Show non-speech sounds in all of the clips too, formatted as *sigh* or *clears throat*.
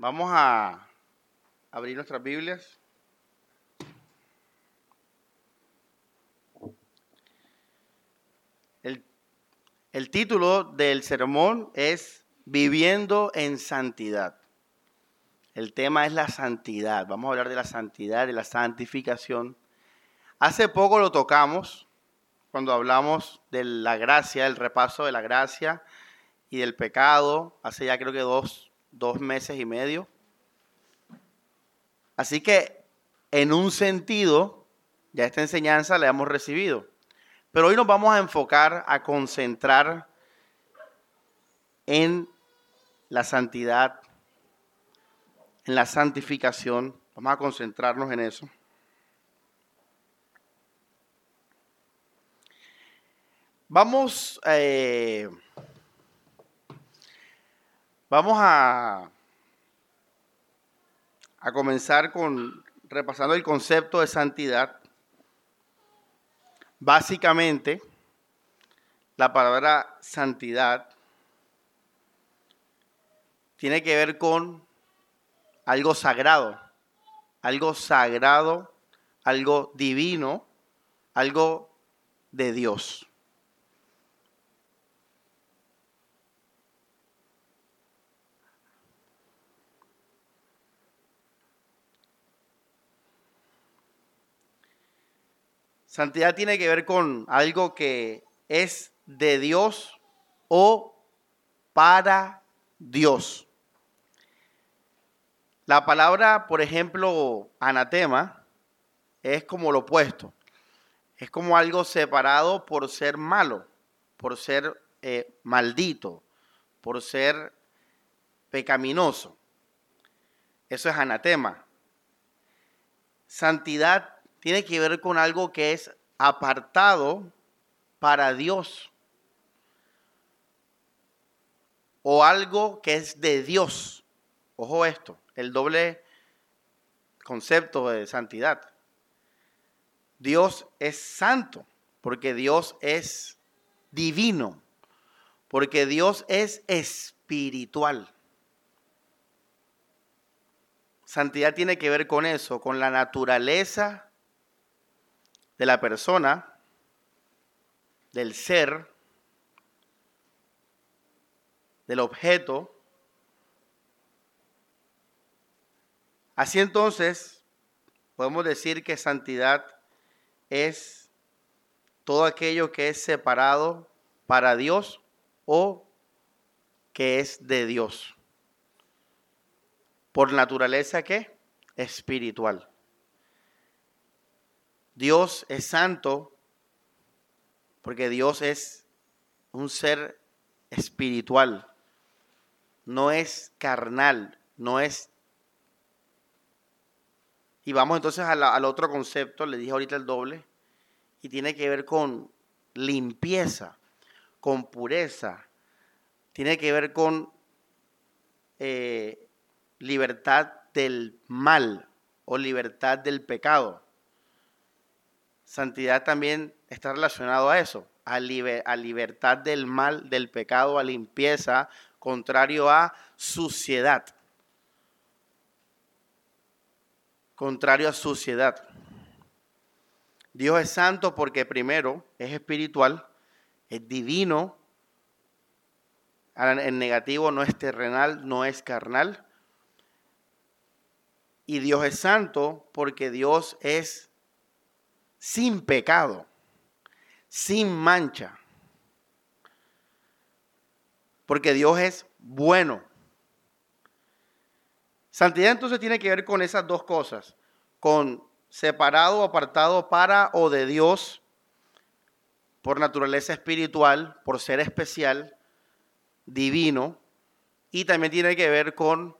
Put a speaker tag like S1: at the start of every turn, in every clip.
S1: Vamos a abrir nuestras Biblias. El, el título del sermón es Viviendo en Santidad. El tema es la santidad. Vamos a hablar de la santidad, de la santificación. Hace poco lo tocamos cuando hablamos de la gracia, el repaso de la gracia y del pecado, hace ya creo que dos, dos meses y medio. Así que en un sentido, ya esta enseñanza la hemos recibido. Pero hoy nos vamos a enfocar, a concentrar en la santidad, en la santificación. Vamos a concentrarnos en eso. Vamos, eh, vamos a, a comenzar con repasando el concepto de santidad. Básicamente, la palabra santidad tiene que ver con algo sagrado, algo sagrado, algo divino, algo de Dios. Santidad tiene que ver con algo que es de Dios o para Dios. La palabra, por ejemplo, anatema, es como lo opuesto. Es como algo separado por ser malo, por ser eh, maldito, por ser pecaminoso. Eso es anatema. Santidad tiene que ver con algo que es apartado para Dios. O algo que es de Dios. Ojo esto, el doble concepto de santidad. Dios es santo, porque Dios es divino, porque Dios es espiritual. Santidad tiene que ver con eso, con la naturaleza de la persona, del ser, del objeto. Así entonces, podemos decir que santidad es todo aquello que es separado para Dios o que es de Dios. Por naturaleza que espiritual. Dios es santo porque Dios es un ser espiritual, no es carnal, no es... Y vamos entonces al otro concepto, le dije ahorita el doble, y tiene que ver con limpieza, con pureza, tiene que ver con eh, libertad del mal o libertad del pecado. Santidad también está relacionado a eso, a, libertad del mal, del pecado, a limpieza, contrario a suciedad. Contrario a suciedad. Dios es santo porque primero es espiritual, es divino, en negativo no es terrenal, no es carnal. Y Dios es santo porque Dios es sin pecado, sin mancha. Porque Dios es bueno. Santidad entonces tiene que ver con esas dos cosas, con separado, apartado para o de Dios por naturaleza espiritual, por ser especial, divino, y también tiene que ver con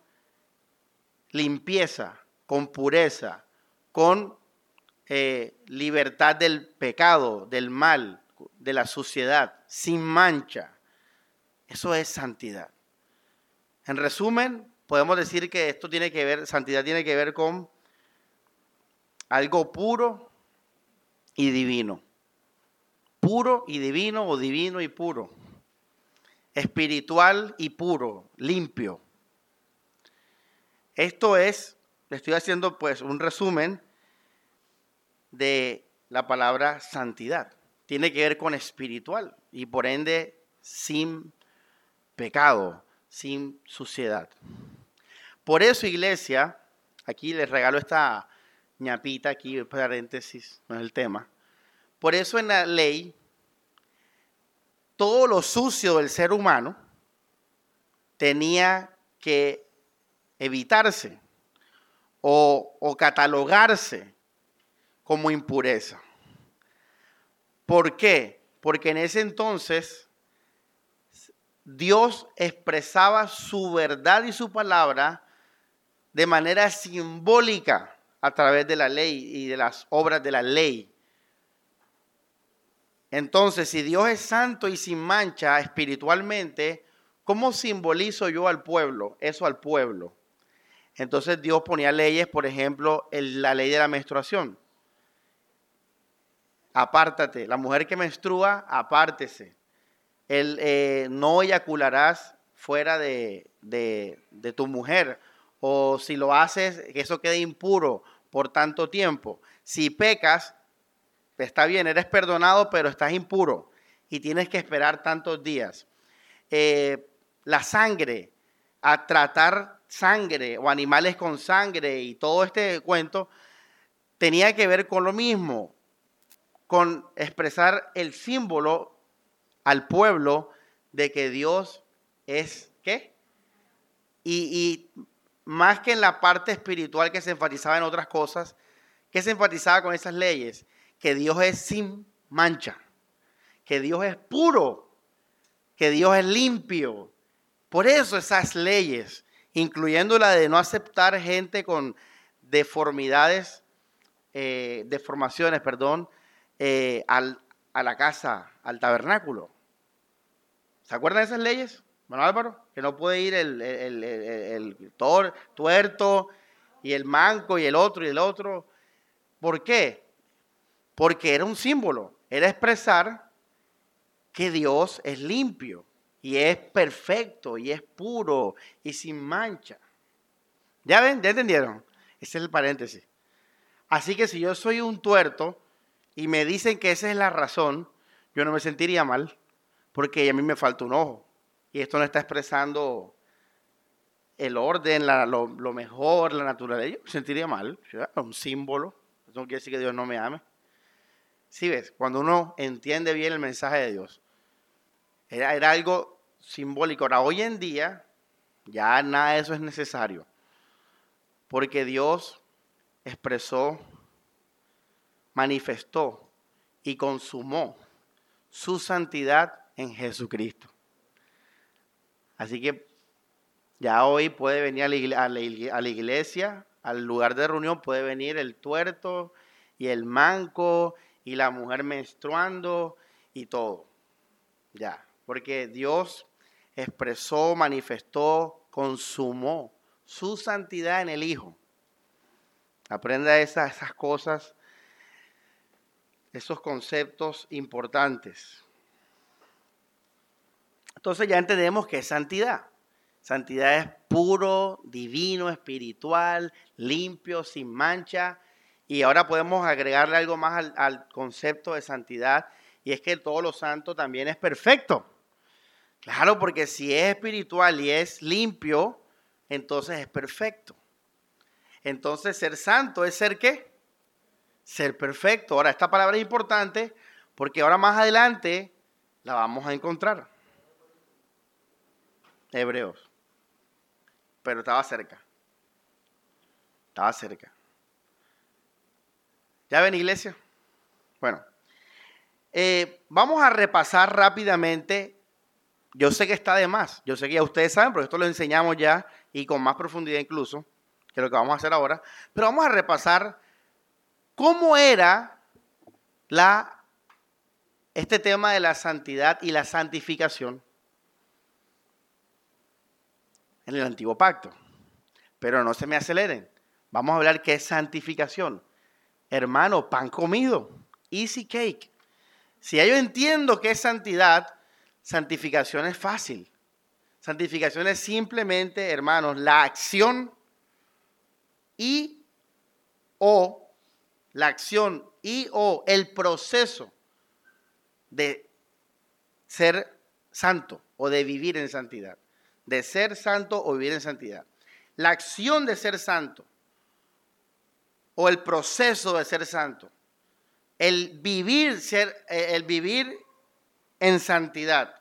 S1: limpieza, con pureza, con eh, libertad del pecado, del mal, de la suciedad, sin mancha. Eso es santidad. En resumen, podemos decir que esto tiene que ver, santidad tiene que ver con algo puro y divino. Puro y divino o divino y puro. Espiritual y puro, limpio. Esto es, le estoy haciendo pues un resumen de la palabra santidad. Tiene que ver con espiritual y por ende sin pecado, sin suciedad. Por eso, iglesia, aquí les regalo esta ñapita, aquí paréntesis, no es el tema. Por eso en la ley, todo lo sucio del ser humano tenía que evitarse o, o catalogarse como impureza. ¿Por qué? Porque en ese entonces Dios expresaba su verdad y su palabra de manera simbólica a través de la ley y de las obras de la ley. Entonces, si Dios es santo y sin mancha espiritualmente, ¿cómo simbolizo yo al pueblo? Eso al pueblo. Entonces Dios ponía leyes, por ejemplo, la ley de la menstruación apártate. La mujer que menstrua, apártese. El, eh, no eyacularás fuera de, de, tu mujer. O si lo haces, que eso quede impuro por tanto tiempo. Si pecas, está bien, eres perdonado, pero estás impuro y tienes que esperar tantos días. Eh, la sangre, a tratar sangre o animales con sangre y todo este cuento, tenía que ver con lo mismo con expresar el símbolo al pueblo de que Dios es qué. Y, más que en la parte espiritual que se enfatizaba en otras cosas, que se enfatizaba con esas leyes, que Dios es sin mancha, que Dios es puro, que Dios es limpio. Por eso esas leyes, incluyendo la de no aceptar gente con deformidades, eh, deformaciones, perdón, eh, al, a la casa, al tabernáculo. ¿Se acuerdan de esas leyes, bueno Álvaro? Que no puede ir el, el, el, tuerto y el manco y el otro y el otro. ¿Por qué? Porque era un símbolo, era expresar que Dios es limpio y es perfecto y es puro y sin mancha. ¿Ya ven? ¿Ya entendieron? Ese es el paréntesis. Así que si yo soy un tuerto, y me dicen que esa es la razón, yo no me sentiría mal, porque a mí me falta un ojo. Y esto no está expresando el orden, lo, mejor, la naturaleza. Yo me sentiría mal, un símbolo. Eso no quiere decir que Dios no me ame. Sí, ves, cuando uno entiende bien el mensaje de Dios, era, era algo simbólico. Ahora, hoy en día, ya nada de eso es necesario, porque Dios expresó manifestó y consumó su santidad en Jesucristo. Así que ya hoy puede venir a la, iglesia, al lugar de reunión, puede venir el tuerto y el manco y la mujer menstruando y todo. Ya, porque Dios expresó, manifestó, consumó su santidad en el Hijo. Aprenda esas, esas cosas esos conceptos importantes. Entonces ya entendemos que es santidad. Santidad es puro, divino, espiritual, limpio, sin mancha. Y ahora podemos agregarle algo más al, concepto de santidad y es que todo lo santo también es perfecto. Claro, porque si es espiritual y es limpio, entonces es perfecto. Entonces ser santo es ser qué? Ser perfecto. Ahora, esta palabra es importante porque ahora más adelante la vamos a encontrar. Hebreos. Pero estaba cerca. Estaba cerca. ¿Ya ven, iglesia? Bueno, eh, vamos a repasar rápidamente. Yo sé que está de más. Yo sé que ya ustedes saben, pero esto lo enseñamos ya y con más profundidad incluso, que lo que vamos a hacer ahora. Pero vamos a repasar ¿Cómo era la, este tema de la santidad y la santificación en el antiguo pacto? Pero no se me aceleren. Vamos a hablar qué es santificación. Hermano, pan comido, easy cake. Si yo entiendo qué es santidad, santificación es fácil. Santificación es simplemente, hermanos, la acción y o la acción y o el proceso de ser santo o de vivir en santidad. De ser santo o vivir en santidad. La acción de ser santo o el proceso de ser santo. El vivir, ser, eh, el vivir en santidad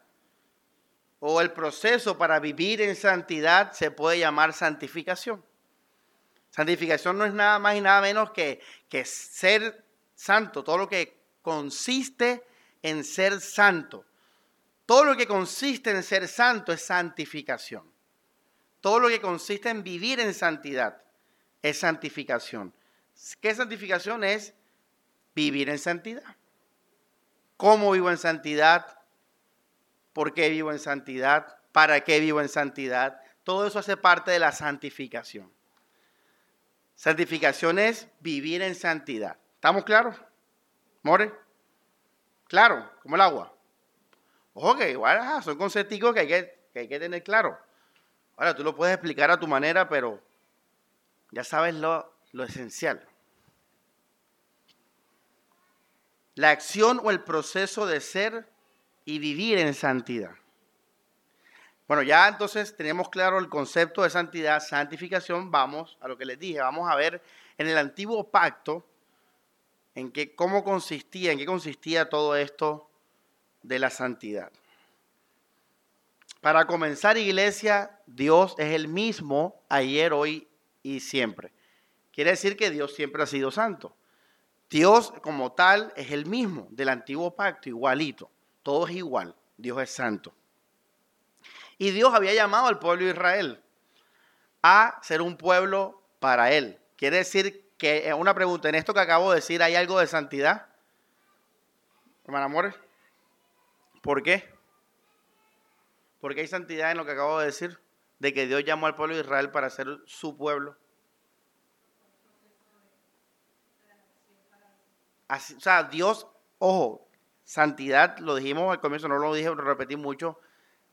S1: o el proceso para vivir en santidad se puede llamar santificación. Santificación no es nada más y nada menos que, que ser santo, todo lo que consiste en ser santo. Todo lo que consiste en ser santo es santificación. Todo lo que consiste en vivir en santidad es santificación. ¿Qué santificación es? Vivir en santidad. ¿Cómo vivo en santidad? ¿Por qué vivo en santidad? ¿Para qué vivo en santidad? Todo eso hace parte de la santificación. Santificación es vivir en santidad. ¿Estamos claros? ¿More? Claro, como el agua. Ojo que igual son conceptos que hay que, que hay que tener claro. Ahora, tú lo puedes explicar a tu manera, pero ya sabes lo, lo esencial. La acción o el proceso de ser y vivir en santidad. Bueno, ya entonces tenemos claro el concepto de santidad, santificación. Vamos a lo que les dije, vamos a ver en el antiguo pacto en qué, cómo consistía, en qué consistía todo esto de la santidad. Para comenzar, iglesia, Dios es el mismo ayer, hoy y siempre. Quiere decir que Dios siempre ha sido santo. Dios como tal es el mismo del antiguo pacto, igualito. Todo es igual. Dios es santo. Y Dios había llamado al pueblo de Israel a ser un pueblo para Él. Quiere decir que, eh, una pregunta, en esto que acabo de decir, ¿hay algo de santidad? Hermano Amores, ¿por qué? ¿Por qué hay santidad en lo que acabo de decir? De que Dios llamó al pueblo de Israel para ser su pueblo. o sea, Dios, ojo, Santidad, lo dijimos al comienzo, no lo dije, lo repetí mucho,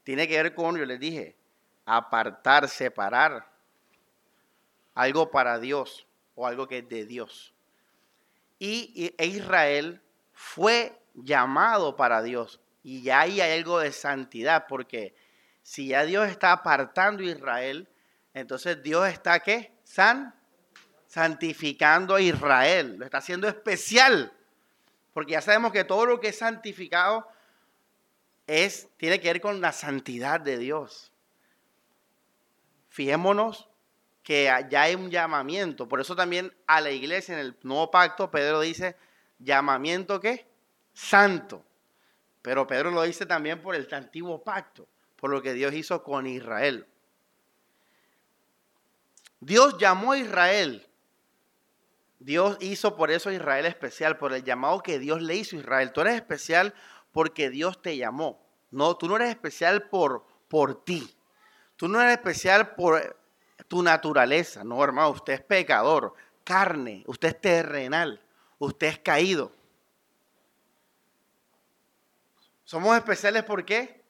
S1: tiene que ver con, yo les dije, apartar, separar algo para Dios o algo que es de Dios. Y, e Israel fue llamado para Dios. Y ya ahí hay algo de santidad, porque si ya Dios está apartando a Israel, entonces Dios está qué? San, santificando a Israel, lo está haciendo especial. Porque ya sabemos que todo lo que es santificado es, tiene que ver con la santidad de Dios. Fijémonos que ya hay un llamamiento. Por eso también a la iglesia en el nuevo pacto, Pedro dice, llamamiento qué? Santo. Pero Pedro lo dice también por el antiguo pacto, por lo que Dios hizo con Israel. Dios llamó a Israel Dios hizo por eso a Israel especial, por el llamado que Dios le hizo a Israel. Tú eres especial porque Dios te llamó. No, tú no eres especial por, por ti. Tú no eres especial por tu naturaleza. No, hermano, usted es pecador, carne, usted es terrenal, usted es caído. Somos especiales ¿por qué?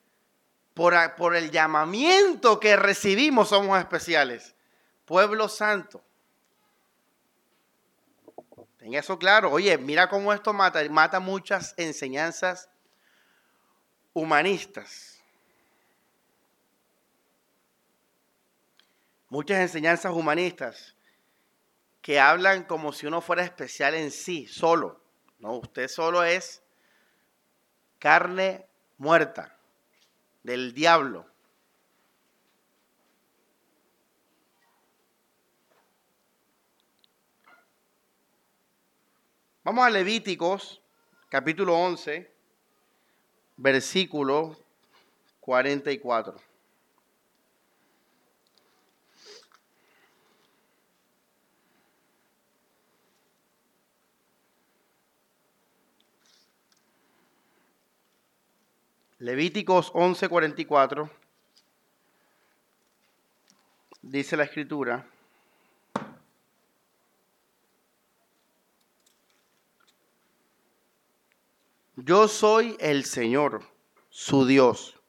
S1: Por, por el llamamiento que recibimos somos especiales. Pueblo santo. En eso claro. Oye, mira cómo esto mata, mata muchas enseñanzas humanistas. Muchas enseñanzas humanistas que hablan como si uno fuera especial en sí, solo. No, usted solo es carne muerta del diablo. Vamos a Levíticos, capítulo 11, versículo 44. Levíticos 44. dice la escritura. Yo soy el Señor, su Dios.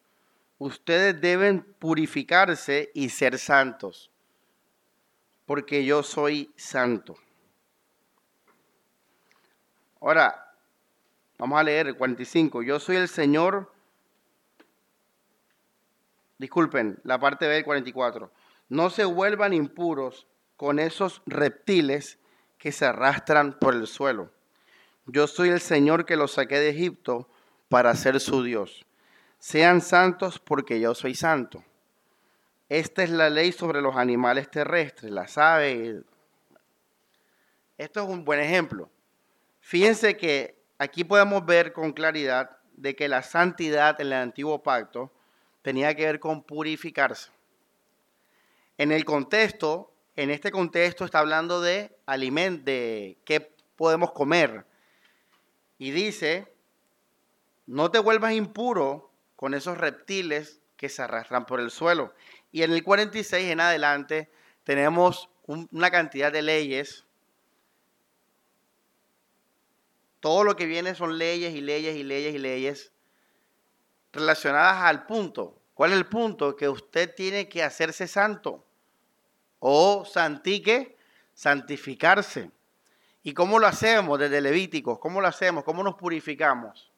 S1: Ustedes deben purificarse y ser santos, porque yo soy santo. Ahora, vamos a leer el 45. Yo soy el Señor. Disculpen, la parte B del 44. No se vuelvan impuros con esos reptiles que se arrastran por el suelo. Yo soy el Señor que los saqué de Egipto para ser su Dios. Sean santos porque yo soy santo. Esta es la ley sobre los animales terrestres, las aves. Esto es un buen ejemplo. Fíjense que aquí podemos ver con claridad de que la santidad en el antiguo pacto tenía que ver con purificarse. En el contexto, en este contexto está hablando de alimento, de qué podemos comer. Y dice, no te vuelvas impuro con esos reptiles que se arrastran por el suelo. Y en el 46 en adelante tenemos una cantidad de leyes. Todo lo que viene son leyes y leyes y leyes y leyes relacionadas al punto. ¿Cuál es el punto? Que usted tiene que hacerse santo o santique, santificarse. ¿Y cómo lo hacemos desde Levíticos? ¿Cómo lo hacemos? ¿Cómo nos purificamos?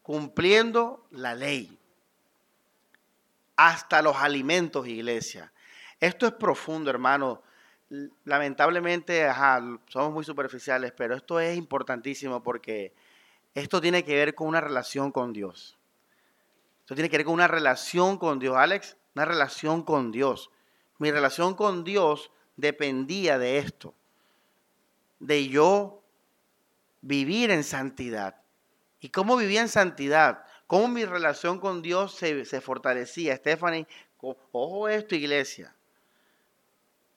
S1: Cumpliendo la ley. Hasta los alimentos, iglesia. Esto es profundo, hermano. Lamentablemente, somos muy superficiales, pero esto es importantísimo porque esto tiene que ver con una relación con Dios. Esto tiene que ver con una relación con Dios, Alex, una relación con Dios. Mi relación con Dios dependía de esto de yo vivir en santidad. ¿Y cómo vivía en santidad? ¿Cómo mi relación con Dios se, fortalecía? Stephanie, ojo esto, iglesia.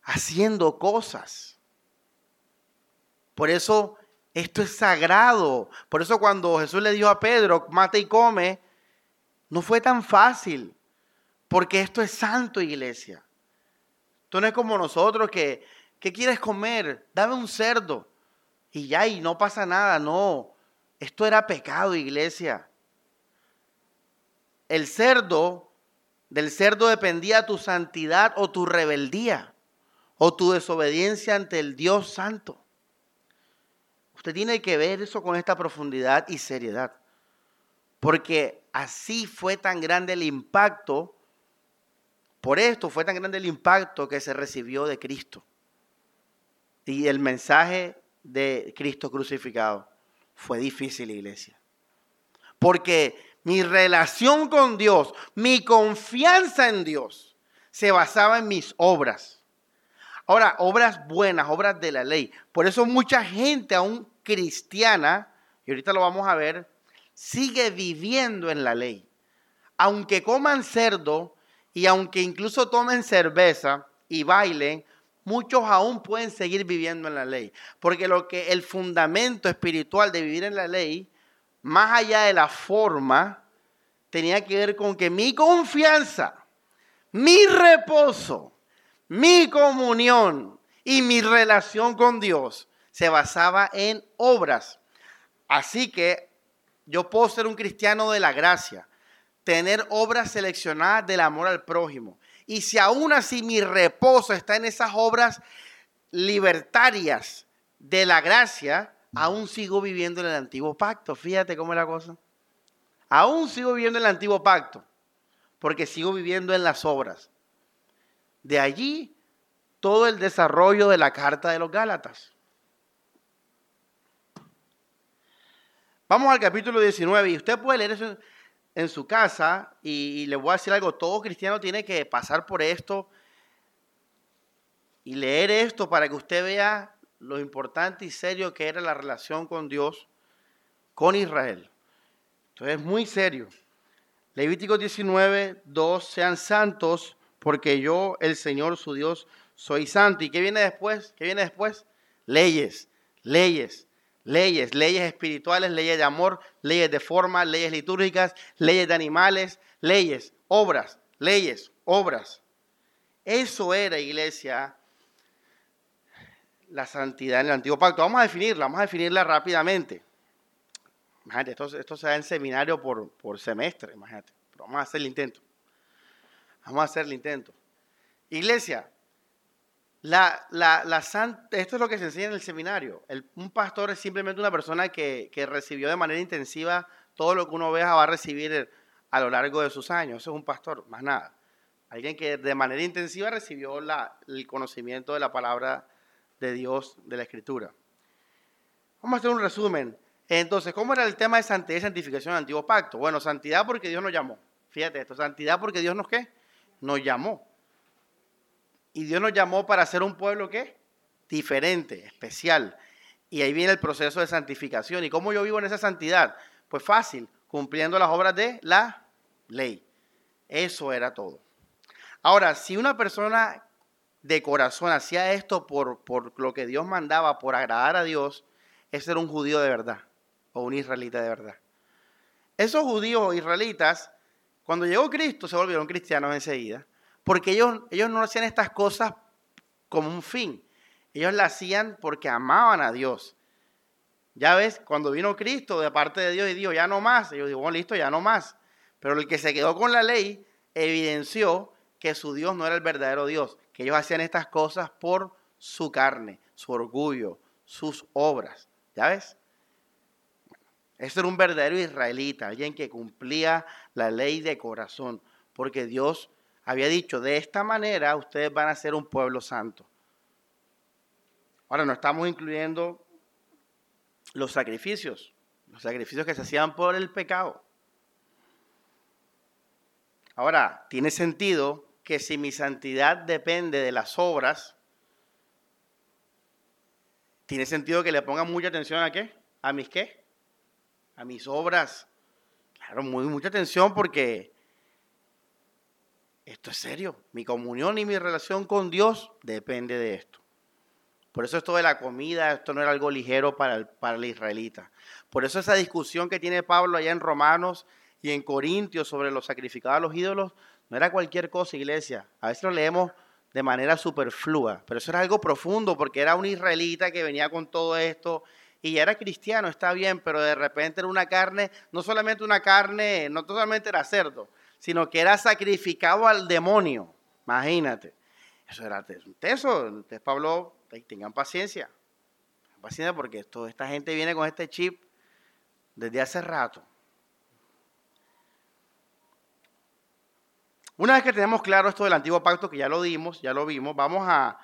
S1: Haciendo cosas. Por eso esto es sagrado. Por eso cuando Jesús le dijo a Pedro, mate y come, no fue tan fácil. Porque esto es santo, iglesia. Esto no es como nosotros que ¿Qué quieres comer? Dame un cerdo. Y ya, y no pasa nada, no. Esto era pecado, iglesia. El cerdo, del cerdo dependía tu santidad o tu rebeldía o tu desobediencia ante el Dios Santo. Usted tiene que ver eso con esta profundidad y seriedad. Porque así fue tan grande el impacto, por esto fue tan grande el impacto que se recibió de Cristo y el mensaje de Cristo crucificado fue difícil, iglesia. Porque mi relación con Dios, mi confianza en Dios, se basaba en mis obras. Ahora, obras buenas, obras de la ley. Por eso mucha gente, aún cristiana, y ahorita lo vamos a ver, sigue viviendo en la ley. Aunque coman cerdo y aunque incluso tomen cerveza y bailen, muchos aún pueden seguir viviendo en la ley. Porque lo que el fundamento espiritual de vivir en la ley, más allá de la forma, tenía que ver con que mi confianza, mi reposo, mi comunión y mi relación con Dios se basaba en obras. Así que yo puedo ser un cristiano de la gracia, tener obras seleccionadas del amor al prójimo y si aún así mi reposo está en esas obras libertarias de la gracia, aún sigo viviendo en el antiguo pacto. Fíjate cómo es la cosa. Aún sigo viviendo en el antiguo pacto, porque sigo viviendo en las obras. De allí todo el desarrollo de la carta de los Gálatas. Vamos al capítulo 19 y usted puede leer eso en su casa, y, le voy a decir algo, todo cristiano tiene que pasar por esto y leer esto para que usted vea lo importante y serio que era la relación con Dios, con Israel. Entonces es muy serio. Levítico 19, 2, sean santos porque yo, el Señor su Dios, soy santo. ¿Y qué viene después? ¿Qué viene después? Leyes, leyes, leyes, leyes espirituales, leyes de amor, leyes de forma, leyes litúrgicas, leyes de animales, leyes, obras, leyes, obras. Eso era, iglesia, la santidad en el antiguo pacto. Vamos a definirla, vamos a definirla rápidamente. Imagínate, esto, esto se da en seminario por, por semestre, imagínate. Pero vamos a hacer el intento. Vamos a hacer el intento. Iglesia, La, la, esto es lo que se enseña en el seminario. un pastor es simplemente una persona que, recibió de manera intensiva todo lo que una oveja va a recibir a lo largo de sus años. Eso es un pastor, más nada. Alguien que de manera intensiva recibió el conocimiento de la palabra de Dios, de la Escritura. Vamos a hacer un resumen. Entonces, ¿cómo era el tema de santidad y santificación del antiguo pacto? Bueno, santidad porque Dios nos llamó. Fíjate esto, santidad porque Dios nos qué? Nos llamó. Y Dios nos llamó para ser un pueblo qué? Diferente, especial. Y ahí viene el proceso de santificación. ¿Y cómo yo vivo en esa santidad? Pues fácil, cumpliendo las obras de la ley. Eso era todo. Ahora, si una persona de corazón hacía esto por, por lo que Dios mandaba, por agradar a Dios, ese era un judío de verdad o un israelita de verdad. Esos judíos israelitas, cuando llegó Cristo, se volvieron cristianos enseguida, porque ellos, ellos no hacían estas cosas como un fin, ellos las hacían porque amaban a Dios. Ya ves, cuando vino Cristo de parte de Dios y dijo, ya no más, ellos dijeron, listo, ya no más. Pero el que se quedó con la ley evidenció que su Dios no era el verdadero Dios, que ellos hacían estas cosas por su carne, su orgullo, sus obras. ¿Ya ves? Ese era un verdadero israelita, alguien que cumplía la ley de corazón, porque Dios había dicho, de esta manera ustedes van a ser un pueblo santo. Ahora no estamos incluyendo los sacrificios, los sacrificios que se hacían por el pecado. Ahora, tiene sentido que si mi santidad depende de las obras, tiene sentido que le ponga mucha atención a qué? ¿A mis qué? A mis obras. Claro, muy, mucha atención porque esto es serio. Mi comunión y mi relación con Dios depende de esto. Por eso esto de la comida, esto no era algo ligero para el, para el israelita. Por eso esa discusión que tiene Pablo allá en Romanos y en Corintios sobre los sacrificados a los ídolos, no era cualquier cosa, iglesia. A veces lo leemos de manera superflua, pero eso era algo profundo porque era un israelita que venía con todo esto y ya era cristiano, está bien, pero de repente era una carne, no solamente una carne, no solamente era cerdo, sino que era sacrificado al demonio. Imagínate. Eso era un teso. Entonces Pablo, tengan paciencia. Paciencia porque toda esta gente viene con este chip desde hace rato. Una vez que tenemos claro esto del antiguo pacto, que ya lo dimos, ya lo vimos, vamos a,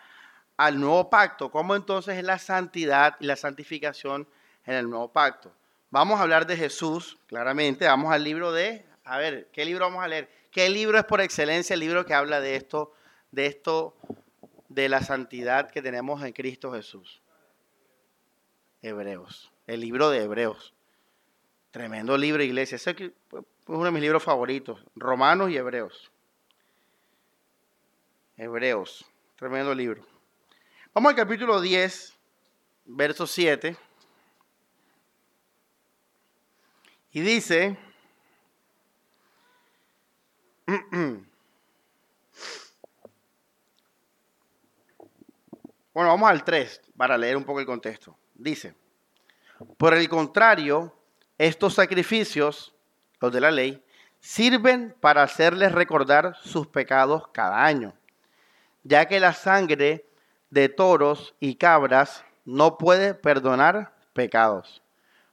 S1: al nuevo pacto. ¿Cómo entonces es la santidad y la santificación en el nuevo pacto? Vamos a hablar de Jesús, claramente. Vamos al libro de, a ver, ¿qué libro vamos a leer? ¿Qué libro es por excelencia el libro que habla de esto, de esto, de la santidad que tenemos en Cristo Jesús? Hebreos, el libro de Hebreos. Tremendo libro, iglesia. Ese es uno de mis libros favoritos, Romanos y Hebreos. Hebreos, tremendo libro. Vamos al capítulo 10, verso 7. Y dice, *clears throat* bueno, vamos al 3 para leer un poco el contexto. Dice, por el contrario, estos sacrificios, los de la ley, sirven para hacerles recordar sus pecados cada año ya que la sangre de toros y cabras no puede perdonar pecados.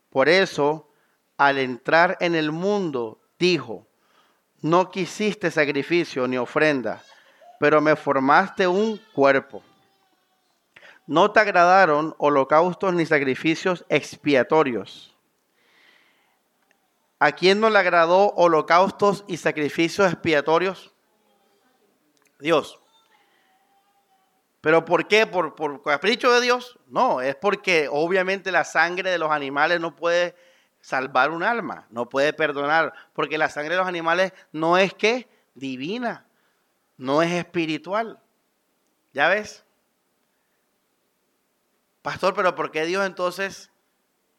S1: Por eso, al entrar en el mundo, dijo, no quisiste sacrificio ni ofrenda, pero me formaste un cuerpo. No te agradaron holocaustos ni sacrificios expiatorios. ¿A quién no le agradó holocaustos y sacrificios expiatorios? Dios. ¿Pero por qué? ¿Por, ¿Por capricho de Dios? No, es porque obviamente la sangre de los animales no puede salvar un alma, no puede perdonar, porque la sangre de los animales no es que divina, no es espiritual. ¿Ya ves? Pastor, pero ¿por qué Dios entonces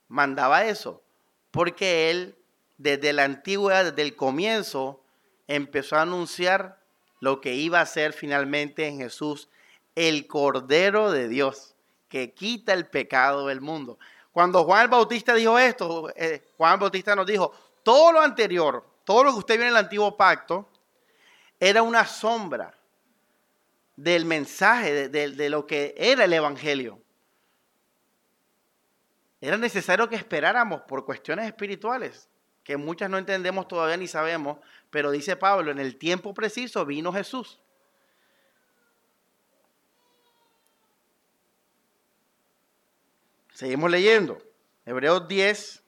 S1: mandaba eso? Porque Él, desde la antigüedad, desde el comienzo, empezó a anunciar lo que iba a ser finalmente en Jesús el Cordero de Dios que quita el pecado del mundo. Cuando Juan el Bautista dijo esto, eh, Juan el Bautista nos dijo, todo lo anterior, todo lo que usted vio en el antiguo pacto, era una sombra del mensaje, de, lo que era el Evangelio. Era necesario que esperáramos por cuestiones espirituales, que muchas no entendemos todavía ni sabemos, pero dice Pablo, en el tiempo preciso vino Jesús. Seguimos leyendo. Hebreos 10,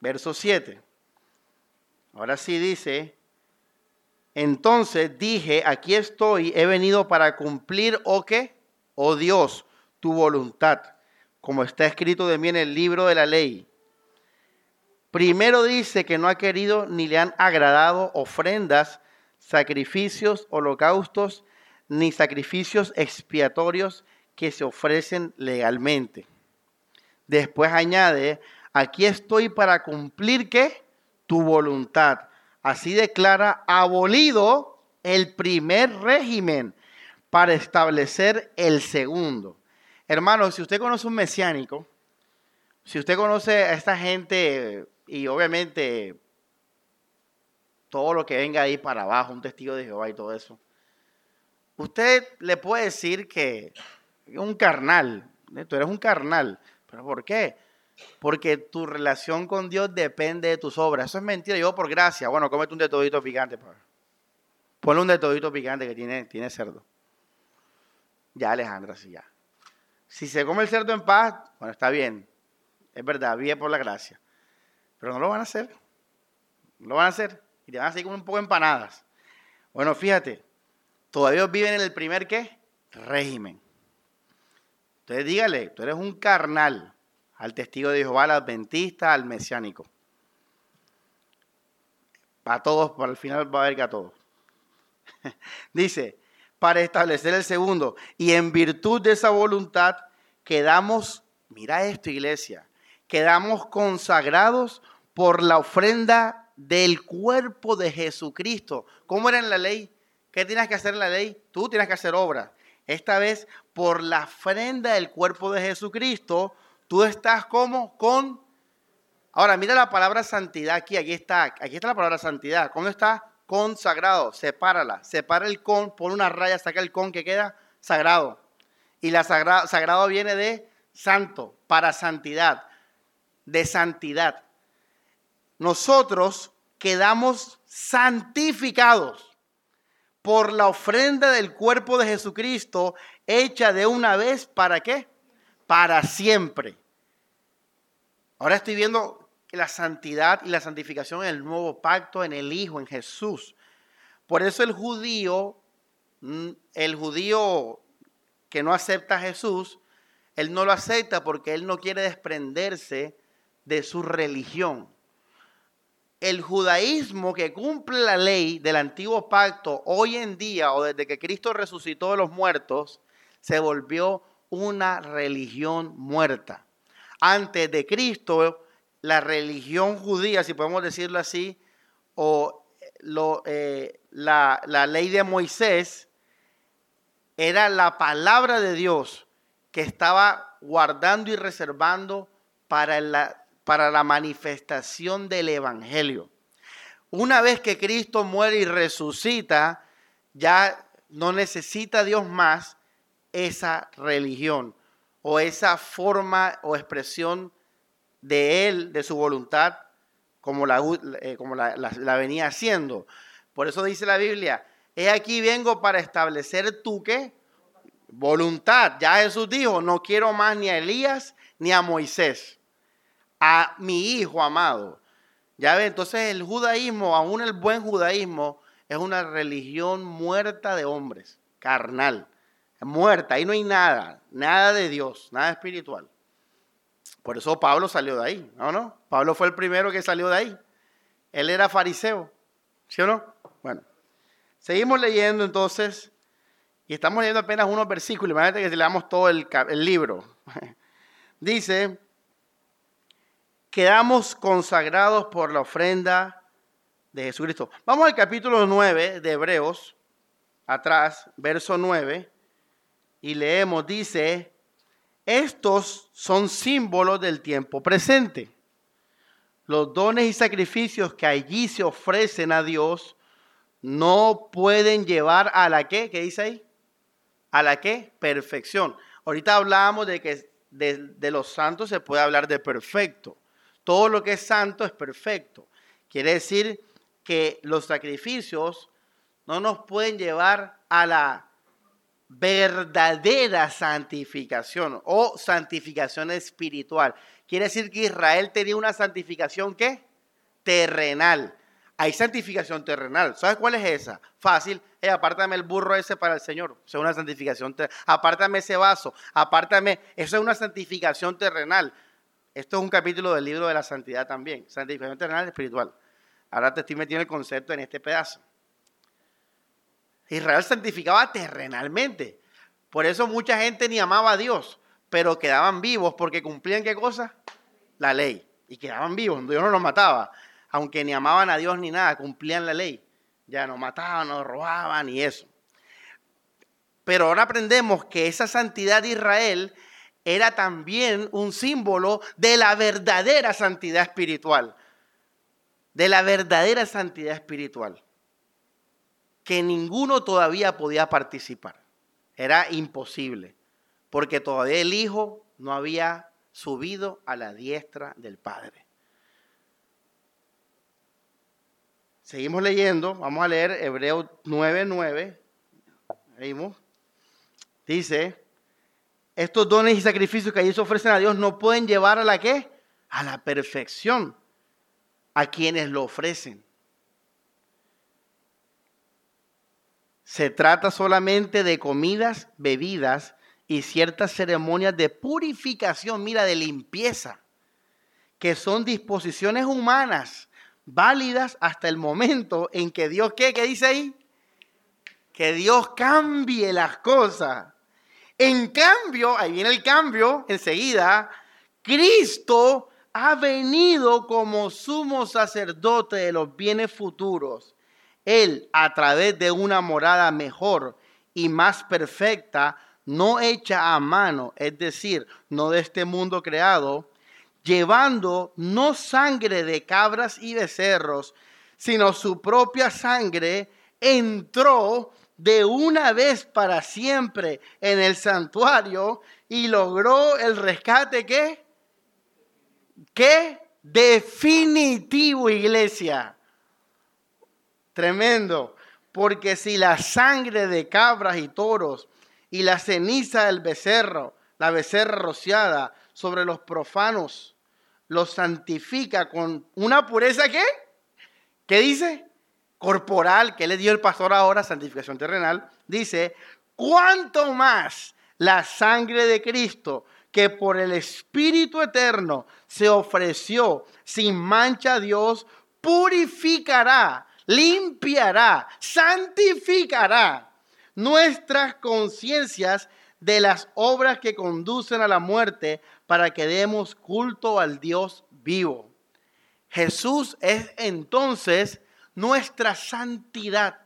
S1: verso 7. Ahora sí dice, entonces dije, aquí estoy, he venido para cumplir o qué, oh Dios, tu voluntad, como está escrito de mí en el libro de la ley. Primero dice que no ha querido ni le han agradado ofrendas, sacrificios, holocaustos, ni sacrificios expiatorios que se ofrecen legalmente. Después añade, aquí estoy para cumplir qué? Tu voluntad Así declara abolido el primer régimen para establecer el segundo. Hermano, si usted conoce un mesiánico, si usted conoce a esta gente y obviamente todo lo que venga ahí para abajo, un testigo de Jehová y todo eso, usted le puede decir que un carnal, tú eres un carnal, pero ¿por qué? Porque tu relación con Dios depende de tus obras. Eso es mentira. Yo por gracia, bueno, cómete un de todito picante. Ponle un de todito picante que tiene, tiene cerdo. Ya, Alejandra, sí, ya. Si se come el cerdo en paz, bueno, está bien. Es verdad, bien por la gracia. Pero no lo van a hacer. No lo van a hacer. Y te van a seguir con un poco empanadas. Bueno, fíjate. Todavía viven en el primer qué? Régimen. Entonces dígale, tú eres un carnal al testigo de Jehová, al adventista, al mesiánico. Para todos, para el final va a haber que a todos. *laughs* Dice, para establecer el segundo, y en virtud de esa voluntad quedamos, mira esto iglesia, quedamos consagrados por la ofrenda del cuerpo de Jesucristo. ¿Cómo era en la ley? ¿Qué tienes que hacer en la ley? Tú tienes que hacer obra. Esta vez por la ofrenda del cuerpo de Jesucristo, Tú estás como con... Ahora, mira la palabra santidad aquí, aquí está, aquí está la palabra santidad. ¿Cómo está? Consagrado, sepárala, separa el con, pon una raya, saca el con que queda sagrado. Y la sagrado, sagrado viene de santo, para santidad, de santidad. Nosotros quedamos santificados por la ofrenda del cuerpo de Jesucristo hecha de una vez, ¿para qué? Para siempre. Ahora estoy viendo la santidad y la santificación en el nuevo pacto, en el Hijo, en Jesús. Por eso el judío, mm, el judío que no acepta a Jesús, él no lo acepta porque él no quiere desprenderse de su religión. El judaísmo que cumple la ley del antiguo pacto hoy en día o desde que Cristo resucitó de los muertos, se volvió una religión muerta. Antes de Cristo, la religión judía, si podemos decirlo así, o eh, la, ley de Moisés, era la palabra de Dios que estaba guardando y reservando para la, para la manifestación del Evangelio. Una vez que Cristo muere y resucita, ya no necesita Dios más esa religión o esa forma o expresión de Él, de su voluntad, como la, eh, venía haciendo. Por eso dice la Biblia, he aquí vengo para establecer tu qué? Voluntad. Ya Jesús dijo, no quiero más ni a Elías ni a Moisés, a mi hijo amado. Ya ve, entonces el judaísmo, aún el buen judaísmo, es una religión muerta de hombres, carnal muerta, ahí no hay nada, nada de Dios, nada espiritual. Por eso Pablo salió de ahí, ¿no? no? Pablo fue el primero que salió de ahí. Él era fariseo, ¿sí o no? Bueno, seguimos leyendo entonces, y estamos leyendo apenas unos versículos, imagínate que leamos todo el, el libro. *laughs* Dice, quedamos consagrados por la ofrenda de Jesucristo. Vamos al capítulo 9 de Hebreos, atrás, verso 9 y leemos, dice, estos son símbolos del tiempo presente. Los dones y sacrificios que allí se ofrecen a Dios no pueden llevar a la qué, ¿qué dice ahí? ¿A la qué? Perfección. Ahorita hablábamos de que de, de los santos se puede hablar de perfecto. Todo lo que es santo es perfecto. Quiere decir que los sacrificios no nos pueden llevar a la verdadera santificación o santificación espiritual. Quiere decir que Israel tenía una santificación ¿qué? terrenal. Hay santificación terrenal. ¿Sabes cuál es esa? Fácil. Apártame el burro ese para el Señor. Eso es una santificación terrenal. Apártame ese vaso. Apártame. Eso es una santificación terrenal. Esto es un capítulo del libro de la santidad también. Santificación terrenal espiritual. Ahora te estoy metiendo el concepto en este pedazo. Israel santificaba terrenalmente. Por eso mucha gente ni amaba a Dios, pero quedaban vivos porque cumplían qué cosa? La ley. Y quedaban vivos, Dios no los mataba. Aunque ni amaban a Dios ni nada, cumplían la ley. Ya no mataban, no robaban y eso. Pero ahora aprendemos que esa santidad de Israel era también un símbolo de la verdadera santidad espiritual. De la verdadera santidad espiritual que ninguno todavía podía participar. Era imposible, porque todavía el Hijo no había subido a la diestra del Padre. Seguimos leyendo, vamos a leer Hebreos 9:9. Leímos. Dice, estos dones y sacrificios que allí se ofrecen a Dios no pueden llevar a la qué? A la perfección a quienes lo ofrecen. Se trata solamente de comidas, bebidas y ciertas ceremonias de purificación, mira, de limpieza, que son disposiciones humanas válidas hasta el momento en que Dios, ¿qué? ¿Qué dice ahí? Que Dios cambie las cosas. En cambio, ahí viene el cambio enseguida, Cristo ha venido como sumo sacerdote de los bienes futuros. Él, a través de una morada mejor y más perfecta, no hecha a mano, es decir, no de este mundo creado, llevando no sangre de cabras y becerros, sino su propia sangre, entró de una vez para siempre en el santuario y logró el rescate que, que definitivo, iglesia. Tremendo. Porque si la sangre de cabras y toros y la ceniza del becerro, la becerra rociada sobre los profanos, los santifica con una pureza que, ¿qué dice? Corporal, que le dio el pastor ahora, santificación terrenal, dice, ¿cuánto más la sangre de Cristo, que por el Espíritu Eterno se ofreció sin mancha a Dios, purificará limpiará, santificará nuestras conciencias de las obras que conducen a la muerte para que demos culto al Dios vivo. Jesús es entonces nuestra santidad.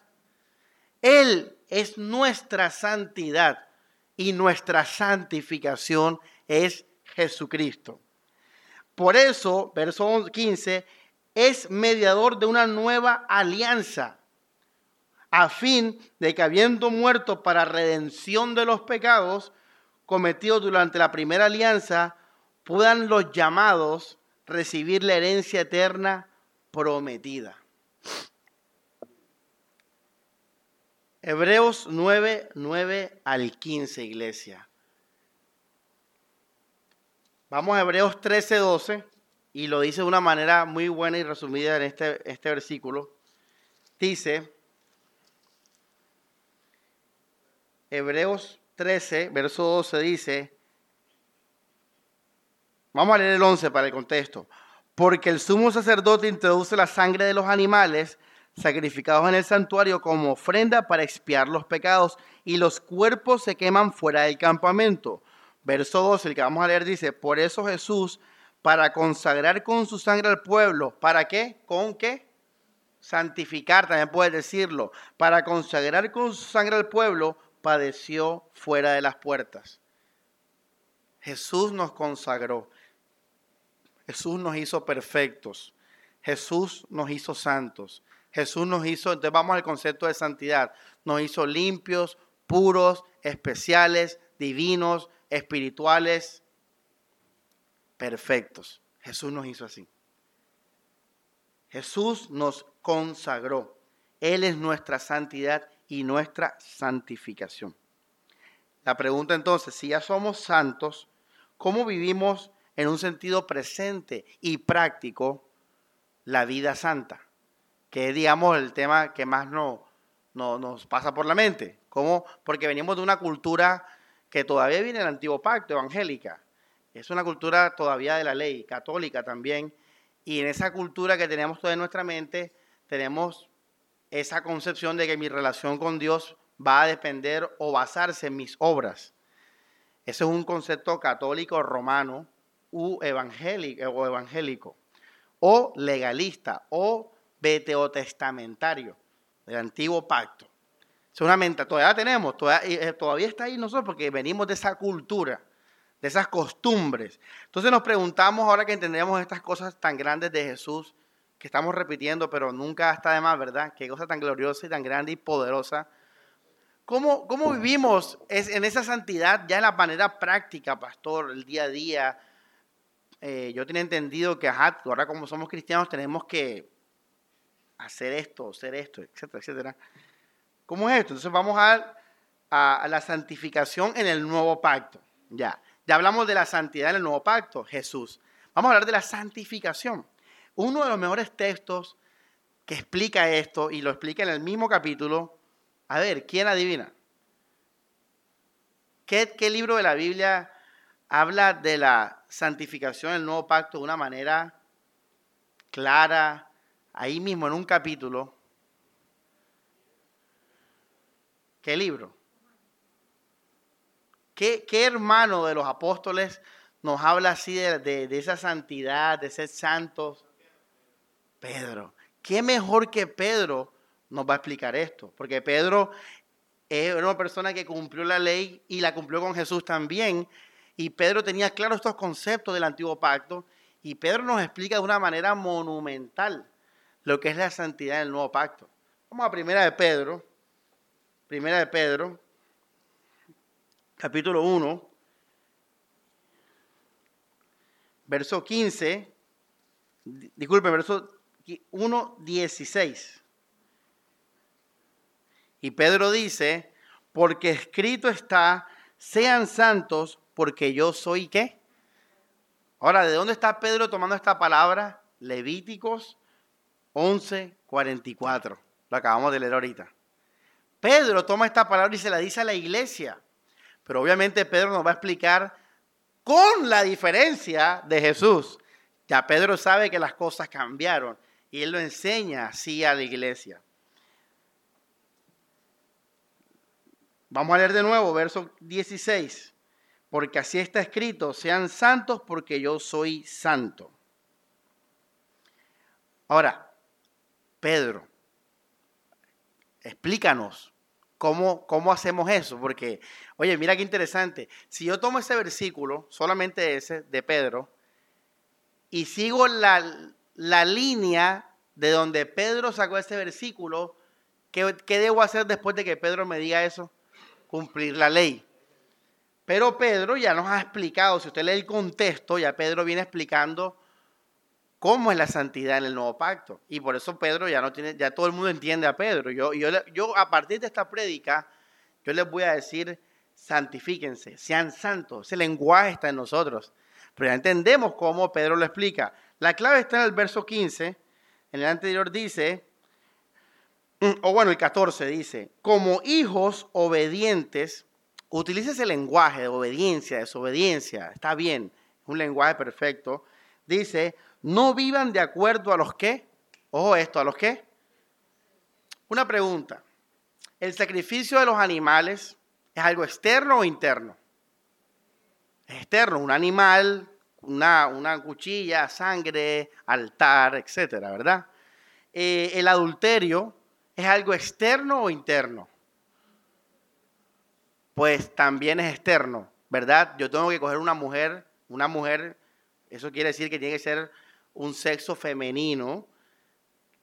S1: Él es nuestra santidad y nuestra santificación es Jesucristo. Por eso, verso 15, es mediador de una nueva alianza, a fin de que habiendo muerto para redención de los pecados cometidos durante la primera alianza, puedan los llamados recibir la herencia eterna prometida. Hebreos 9, 9 al 15, iglesia. Vamos a Hebreos 13, 12 y lo dice de una manera muy buena y resumida en este, este versículo. Dice, Hebreos 13, verso 12 dice, vamos a leer el 11 para el contexto, porque el sumo sacerdote introduce la sangre de los animales sacrificados en el santuario como ofrenda para expiar los pecados y los cuerpos se queman fuera del campamento. Verso 12, el que vamos a leer dice, por eso Jesús para consagrar con su sangre al pueblo. ¿Para qué? ¿Con qué? Santificar, también puedes decirlo. Para consagrar con su sangre al pueblo, padeció fuera de las puertas. Jesús nos consagró. Jesús nos hizo perfectos. Jesús nos hizo santos. Jesús nos hizo, entonces vamos al concepto de santidad, nos hizo limpios, puros, especiales, divinos, espirituales, perfectos. Jesús nos hizo así. Jesús nos consagró. Él es nuestra santidad y nuestra santificación. La pregunta entonces, si ya somos santos, ¿cómo vivimos en un sentido presente y práctico la vida santa? Que es, digamos, el tema que más no, nos pasa por la mente. ¿Cómo? Porque venimos de una cultura que todavía viene del antiguo pacto, evangélica. Es una cultura todavía de la ley, católica también. Y en esa cultura que tenemos toda en nuestra mente, tenemos esa concepción de que mi relación con Dios va a depender o basarse en mis obras. Ese es un concepto católico romano u evangélico, o evangélico, o legalista, o veteotestamentario, del antiguo pacto. Es una mente, todavía tenemos, todavía, eh, todavía está ahí nosotros porque venimos de esa cultura, de esas costumbres. Entonces nos preguntamos ahora que entendemos estas cosas tan grandes de Jesús, que estamos repitiendo, pero nunca está de más, ¿verdad? Qué cosa tan gloriosa y tan grande y poderosa. ¿Cómo, cómo vivimos en esa santidad ya en la manera práctica, pastor, el día a día? Eh, yo tenía entendido que, ahora como somos cristianos tenemos que hacer esto, hacer esto, etcétera, etcétera. ¿Cómo es esto? Entonces vamos a, a la santificación en el nuevo pacto. Ya, ya hablamos de la santidad en el nuevo pacto, Jesús. Vamos a hablar de la santificación. Uno de los mejores textos que explica esto, y lo explica en el mismo capítulo, a ver, ¿quién adivina? ¿Qué, qué libro de la Biblia habla de la santificación del nuevo pacto de una manera clara, ahí mismo en un capítulo? ¿Qué libro? ¿Qué, hermano de los apóstoles nos habla así de, esa santidad, de ser santos? Pedro. ¿Qué mejor que Pedro nos va a explicar esto? Porque Pedro es una persona que cumplió la ley y la cumplió con Jesús también. Y Pedro tenía claro estos conceptos del antiguo pacto. Y Pedro nos explica de una manera monumental lo que es la santidad del nuevo pacto. Vamos a primera de Pedro. Primera de Pedro, capítulo 1, verso 15. Disculpe, verso 1.16. Y Pedro dice, porque escrito está, sean santos porque yo soy qué. Ahora, ¿de dónde está Pedro tomando esta palabra? Levíticos 11.44. Lo acabamos de leer ahorita. Pedro toma esta palabra y se la dice a la iglesia. Pero obviamente Pedro nos va a explicar con la diferencia de Jesús. Ya Pedro sabe que las cosas cambiaron y él lo enseña así a la iglesia. Vamos a leer de nuevo, verso 16. Porque así está escrito, sean santos porque yo soy santo. Ahora, Pedro, explícanos cómo, cómo hacemos eso. Porque, oye, mira qué interesante. Si yo tomo ese versículo, solamente ese de Pedro, y sigo la, la línea de donde Pedro sacó este versículo, ¿qué, debo hacer después de que Pedro me diga eso? Cumplir la ley. Pero Pedro ya nos ha explicado, si usted lee el contexto, ya Pedro viene explicando cómo es la santidad en el nuevo pacto. Y por eso Pedro ya no tiene, ya todo el mundo entiende a Pedro. Yo, yo, yo a partir de esta prédica, yo les voy a decir, santifíquense, sean santos. Ese lenguaje está en nosotros. Pero ya entendemos cómo Pedro lo explica. La clave está en el verso 15. En el anterior dice, mm, o bueno, el 14 dice, como hijos obedientes, utiliza ese lenguaje de obediencia, desobediencia, está bien, un lenguaje perfecto. Dice, no vivan de acuerdo a los que, ojo esto, a los que. Una pregunta, ¿el sacrificio de los animales es algo externo o interno? Es externo, un animal una, cuchilla, sangre, altar, etcétera, ¿verdad? Eh, el adulterio es algo externo o interno. Pues también es externo, ¿verdad? Yo tengo que coger una mujer, una mujer, eso quiere decir que tiene que ser un sexo femenino,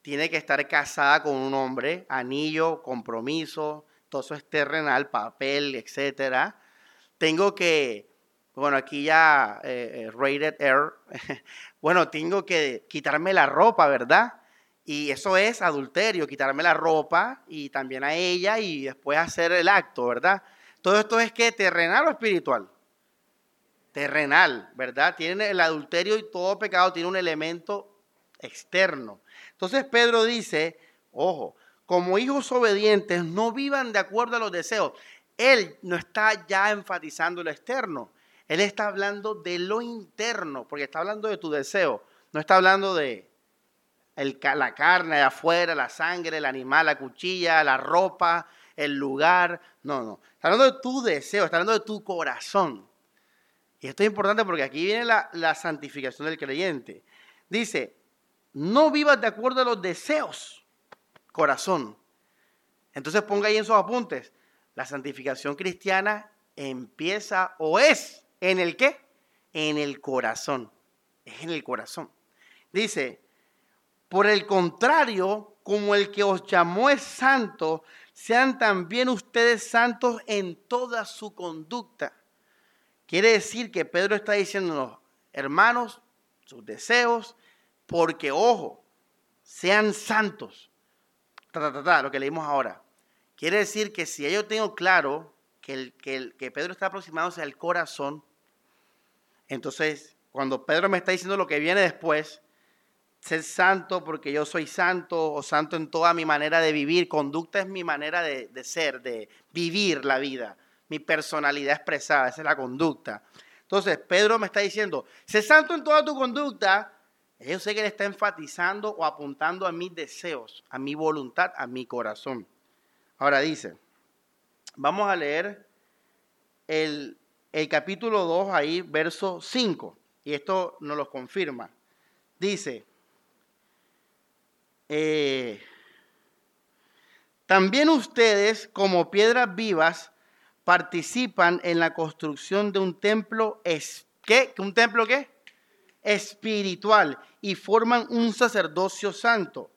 S1: tiene que estar casada con un hombre, anillo, compromiso, todo eso es terrenal, papel, etcétera. Tengo que, bueno, aquí ya eh, eh, rated air, *laughs* bueno, tengo que quitarme la ropa, ¿verdad? Y eso es adulterio, quitarme la ropa y también a ella y después hacer el acto, ¿verdad? Todo esto es que terrenal o espiritual. Terrenal, ¿verdad? Tiene el adulterio y todo pecado tiene un elemento externo. Entonces Pedro dice, ojo, como hijos obedientes no vivan de acuerdo a los deseos. Él no está ya enfatizando lo externo, él está hablando de lo interno, porque está hablando de tu deseo, no está hablando de la carne de afuera, la sangre, el animal, la cuchilla, la ropa, el lugar. No, no. Está hablando de tu deseo, está hablando de tu corazón. Y esto es importante porque aquí viene la, santificación del creyente. Dice, no vivas de acuerdo a los deseos, corazón. Entonces ponga ahí en sus apuntes, la santificación cristiana empieza o es en el qué? En el corazón. Es en el corazón. Dice, por el contrario, como el que os llamó es santo, sean también ustedes santos en toda su conducta. Quiere decir que Pedro está diciéndonos, hermanos, sus deseos, porque ojo, sean santos. lo que leímos ahora. Quiere decir que si yo tengo claro que, el, que, que Pedro está aproximándose al corazón, entonces cuando Pedro me está diciendo lo que viene después, ser santo porque yo soy santo o santo en toda mi manera de vivir. Conducta es mi manera de, ser, de vivir la vida, mi personalidad expresada, esa es la conducta. Entonces, Pedro me está diciendo, sé santo en toda tu conducta. Yo sé que él está enfatizando o apuntando a mis deseos, a mi voluntad, a mi corazón. Ahora dice, vamos a leer el, el capítulo 2, ahí, verso 5, y esto nos lo confirma. Dice, eh, también ustedes, como piedras vivas, participan en la construcción de un templo, ¿qué? ¿Un templo qué? Espiritual y forman un sacerdocio santo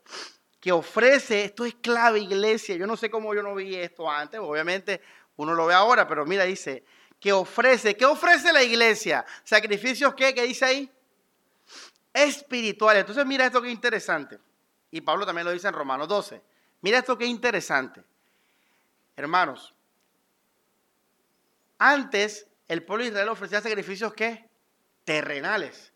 S1: que ofrece, esto es clave iglesia, yo no sé cómo yo no vi esto antes, obviamente uno lo ve ahora, pero mira, dice, que ofrece, ¿qué ofrece la iglesia? Sacrificios, ¿qué? ¿Qué dice ahí? Espirituales. Entonces mira esto que interesante. Y Pablo también lo dice en Romanos 12. Mira esto que interesante. Hermanos, antes el pueblo de Israel ofrecía sacrificios ¿qué? terrenales.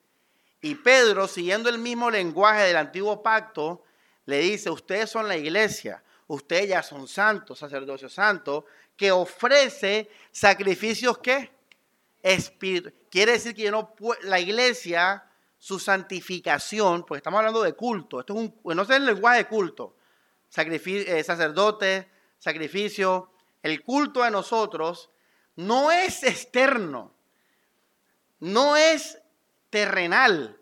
S1: Y Pedro, siguiendo el mismo lenguaje del antiguo pacto, le dice, ustedes son la iglesia, ustedes ya son santos, sacerdocio santo, que ofrece sacrificios ¿qué? Espíritu. Quiere decir que la iglesia su santificación, pues estamos hablando de culto, esto es un, no sé el lenguaje de culto, eh, sacerdote, sacrificio, el culto a nosotros no es externo, no es terrenal,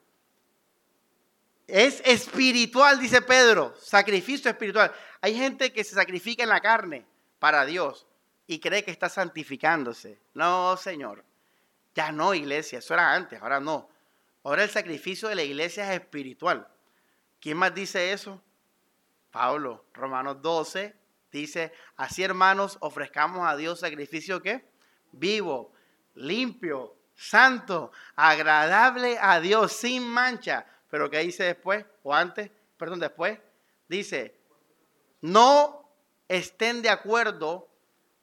S1: es espiritual, dice Pedro, sacrificio espiritual. Hay gente que se sacrifica en la carne para Dios y cree que está santificándose. No, Señor, ya no, iglesia, eso era antes, ahora no. Ahora el sacrificio de la iglesia es espiritual. ¿Quién más dice eso? Pablo, Romanos 12, dice, así hermanos, ofrezcamos a Dios sacrificio que vivo, limpio, santo, agradable a Dios, sin mancha. Pero ¿qué dice después? O antes, perdón, después, dice, no estén de acuerdo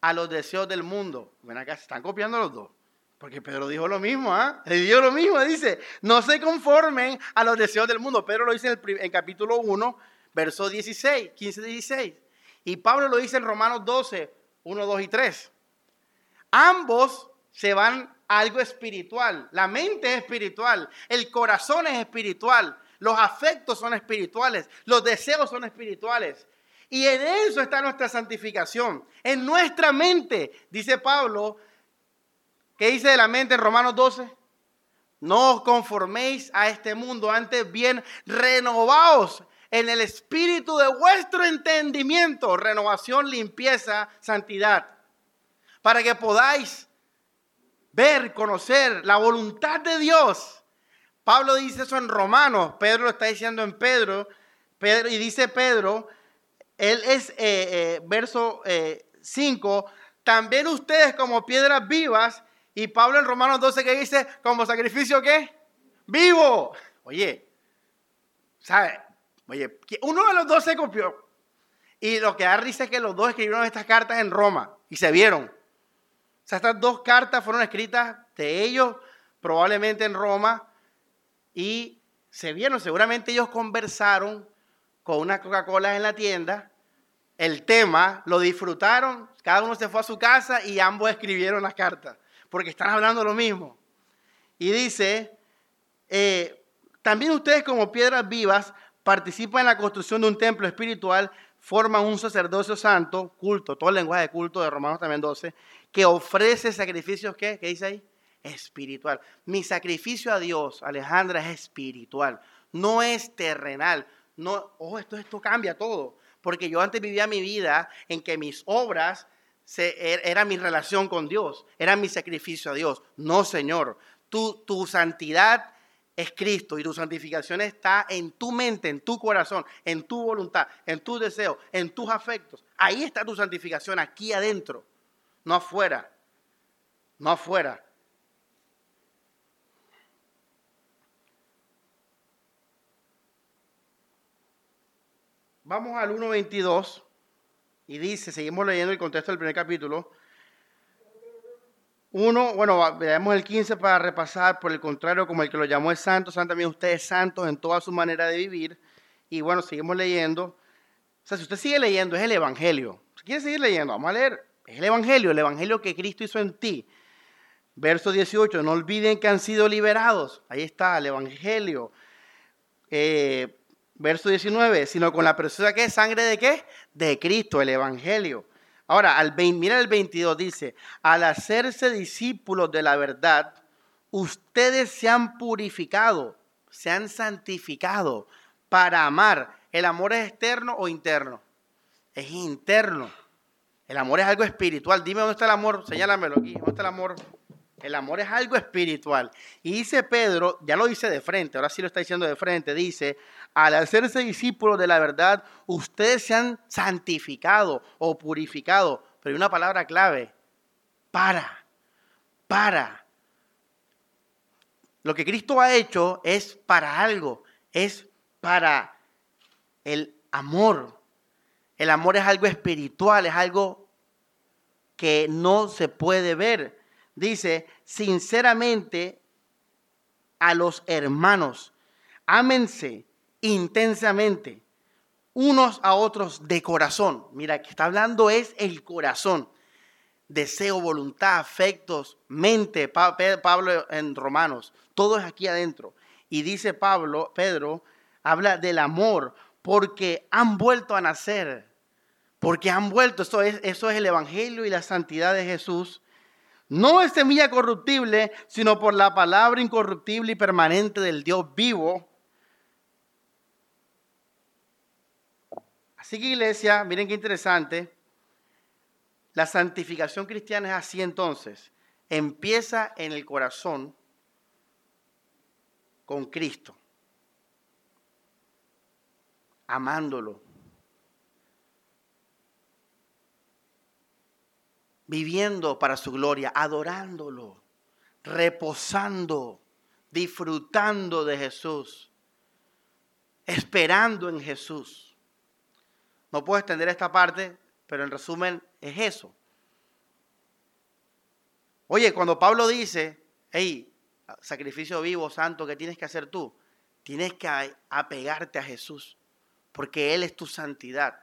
S1: a los deseos del mundo. Ven acá, se están copiando los dos. Porque Pedro dijo lo mismo, ¿ah? ¿eh? dijo lo mismo, dice, no se conformen a los deseos del mundo. Pedro lo dice en, el, capítulo 1, verso 16, 15, 16. Y Pablo lo dice en Romanos 12, 1, 2 y 3. Ambos se van a algo espiritual. La mente es espiritual, el corazón es espiritual, los afectos son espirituales, los deseos son espirituales. Y en eso está nuestra santificación. En nuestra mente, dice Pablo, ¿Qué dice de la mente en Romanos 12? No os conforméis a este mundo, antes bien renovaos en el espíritu de vuestro entendimiento, renovación, limpieza, santidad, para que podáis ver, conocer la voluntad de Dios. Pablo dice eso en Romanos, Pedro lo está diciendo en Pedro, Pedro, y dice Pedro, él es, eh, eh, verso 5, eh, también ustedes como piedras vivas, y Pablo en Romanos 12 que dice, como sacrificio qué? Vivo. Oye, ¿sabe? Oye, uno de los dos se copió. Y lo que da risa es que los dos escribieron estas cartas en Roma y se vieron. Sea, estas dos cartas fueron escritas de ellos, probablemente en Roma, y se vieron. Seguramente ellos conversaron con una Coca-Cola en la tienda, el tema, lo disfrutaron, cada uno se fue a su casa y ambos escribieron las cartas, porque están hablando lo mismo. Y dice, eh, también ustedes como piedras vivas participan en la construcción de un templo espiritual, forman un sacerdocio santo, culto, todo el lenguaje de culto de Romanos también 12, que ofrece sacrificios, ¿qué? ¿Qué dice ahí? Espiritual. Mi sacrificio a Dios, Alejandra, es espiritual, no es terrenal. No, ojo, esto, esto cambia todo. Porque yo antes vivía mi vida en que mis obras se, er, era mi relación con Dios, era mi sacrificio a Dios. No, Señor. Tu, tu santidad es Cristo y tu santificación está en tu mente, en tu corazón, en tu voluntad, en tus deseos, en tus afectos. Ahí está tu santificación, aquí adentro, no afuera, no afuera. Vamos al 1.22 y dice, seguimos leyendo el contexto del primer capítulo. Uno, bueno, veamos el 15 para repasar, por el contrario, como el que lo llamó es santo, sean también ustedes santos en toda su manera de vivir. Y bueno, seguimos leyendo. O sea, si usted sigue leyendo, es el Evangelio. Si quiere seguir leyendo, vamos a leer. Es el Evangelio, el Evangelio que Cristo hizo en ti. Verso 18, no olviden que han sido liberados. Ahí está, el Evangelio. Eh, verso 19, sino con la preciosa que es sangre de qué? De Cristo, el Evangelio. Ahora, al mira el 22, dice, al hacerse discípulos de la verdad, ustedes se han purificado, se han santificado para amar. ¿El amor es externo o interno? Es interno. El amor es algo espiritual. Dime dónde está el amor, señálamelo aquí. ¿Dónde está el amor? El amor es algo espiritual. Y dice Pedro, ya lo dice de frente, ahora sí lo está diciendo de frente, dice, al hacerse discípulos de la verdad, ustedes se han santificado o purificado. Pero hay una palabra clave, para, para. Lo que Cristo ha hecho es para algo, es para el amor. El amor es algo espiritual, es algo que no se puede ver dice, sinceramente a los hermanos, ámense intensamente unos a otros de corazón. Mira, que está hablando es el corazón. Deseo, voluntad, afectos, mente. Pablo en Romanos, todo es aquí adentro. Y dice Pablo, Pedro, habla del amor, porque han vuelto a nacer, porque han vuelto, eso es, el Evangelio y la santidad de Jesús no es semilla corruptible, sino por la palabra incorruptible y permanente del Dios vivo. Así que iglesia, miren qué interesante. La santificación cristiana es así entonces. Empieza en el corazón con Cristo, amándolo, viviendo para su gloria, adorándolo, reposando, disfrutando de Jesús, esperando en Jesús. No puedo extender esta parte, pero en resumen es eso. Oye, cuando Pablo dice, hey, sacrificio vivo, santo, ¿qué tienes que hacer tú? Tienes que apegarte a Jesús, porque Él es tu santidad.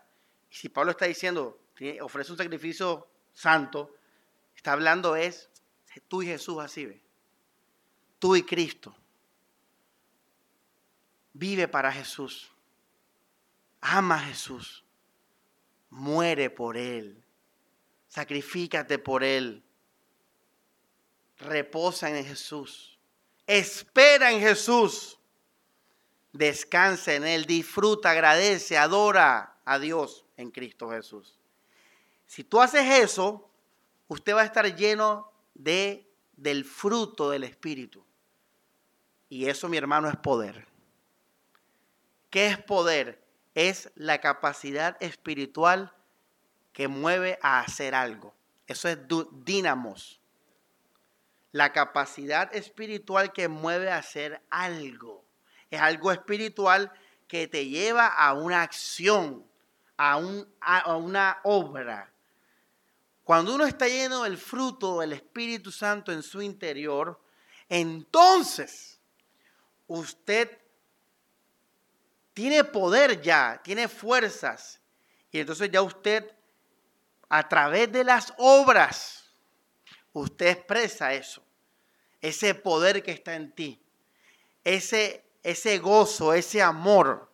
S1: Y si Pablo está diciendo, ofrece un sacrificio santo, está hablando es tú y Jesús así, ve. Tú y Cristo. Vive para Jesús. Ama a Jesús. Muere por Él. Sacrifícate por Él. Reposa en Jesús. Espera en Jesús. Descansa en Él. Disfruta, agradece, adora a Dios en Cristo Jesús. Si tú haces eso, usted va a estar lleno de, del fruto del Espíritu. Y eso, mi hermano, es poder. ¿Qué es poder? es la capacidad espiritual que mueve a hacer algo. Eso es dinamos. La capacidad espiritual que mueve a hacer algo. Es algo espiritual que te lleva a una acción, a, a una obra. Cuando uno está lleno del fruto del Espíritu Santo en su interior, entonces usted tiene poder ya, tiene fuerzas. Y entonces ya usted, a través de las obras, usted expresa eso, ese poder que está en ti, ese, ese gozo, ese amor.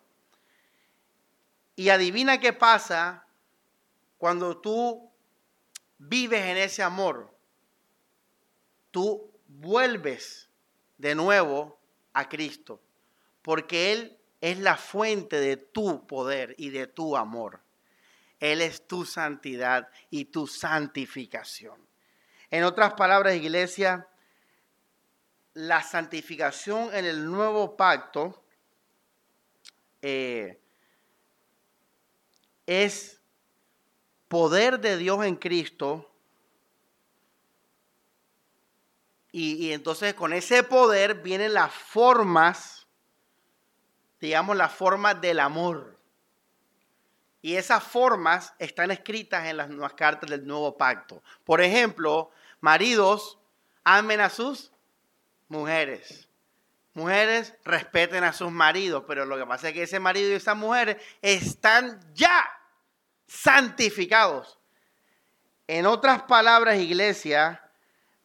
S1: Y adivina qué pasa cuando tú vives en ese amor. Tú vuelves de nuevo a Cristo, porque Él es la fuente de tu poder y de tu amor. Él es tu santidad y tu santificación. En otras palabras, iglesia, la santificación en el nuevo pacto eh, es poder de Dios en Cristo. Y, y entonces con ese poder vienen las formas digamos, las formas del amor. Y esas formas están escritas en las nuevas cartas del nuevo pacto. Por ejemplo, maridos, amen a sus mujeres. Mujeres, respeten a sus maridos, pero lo que pasa es que ese marido y esas mujeres están ya santificados. En otras palabras, iglesia,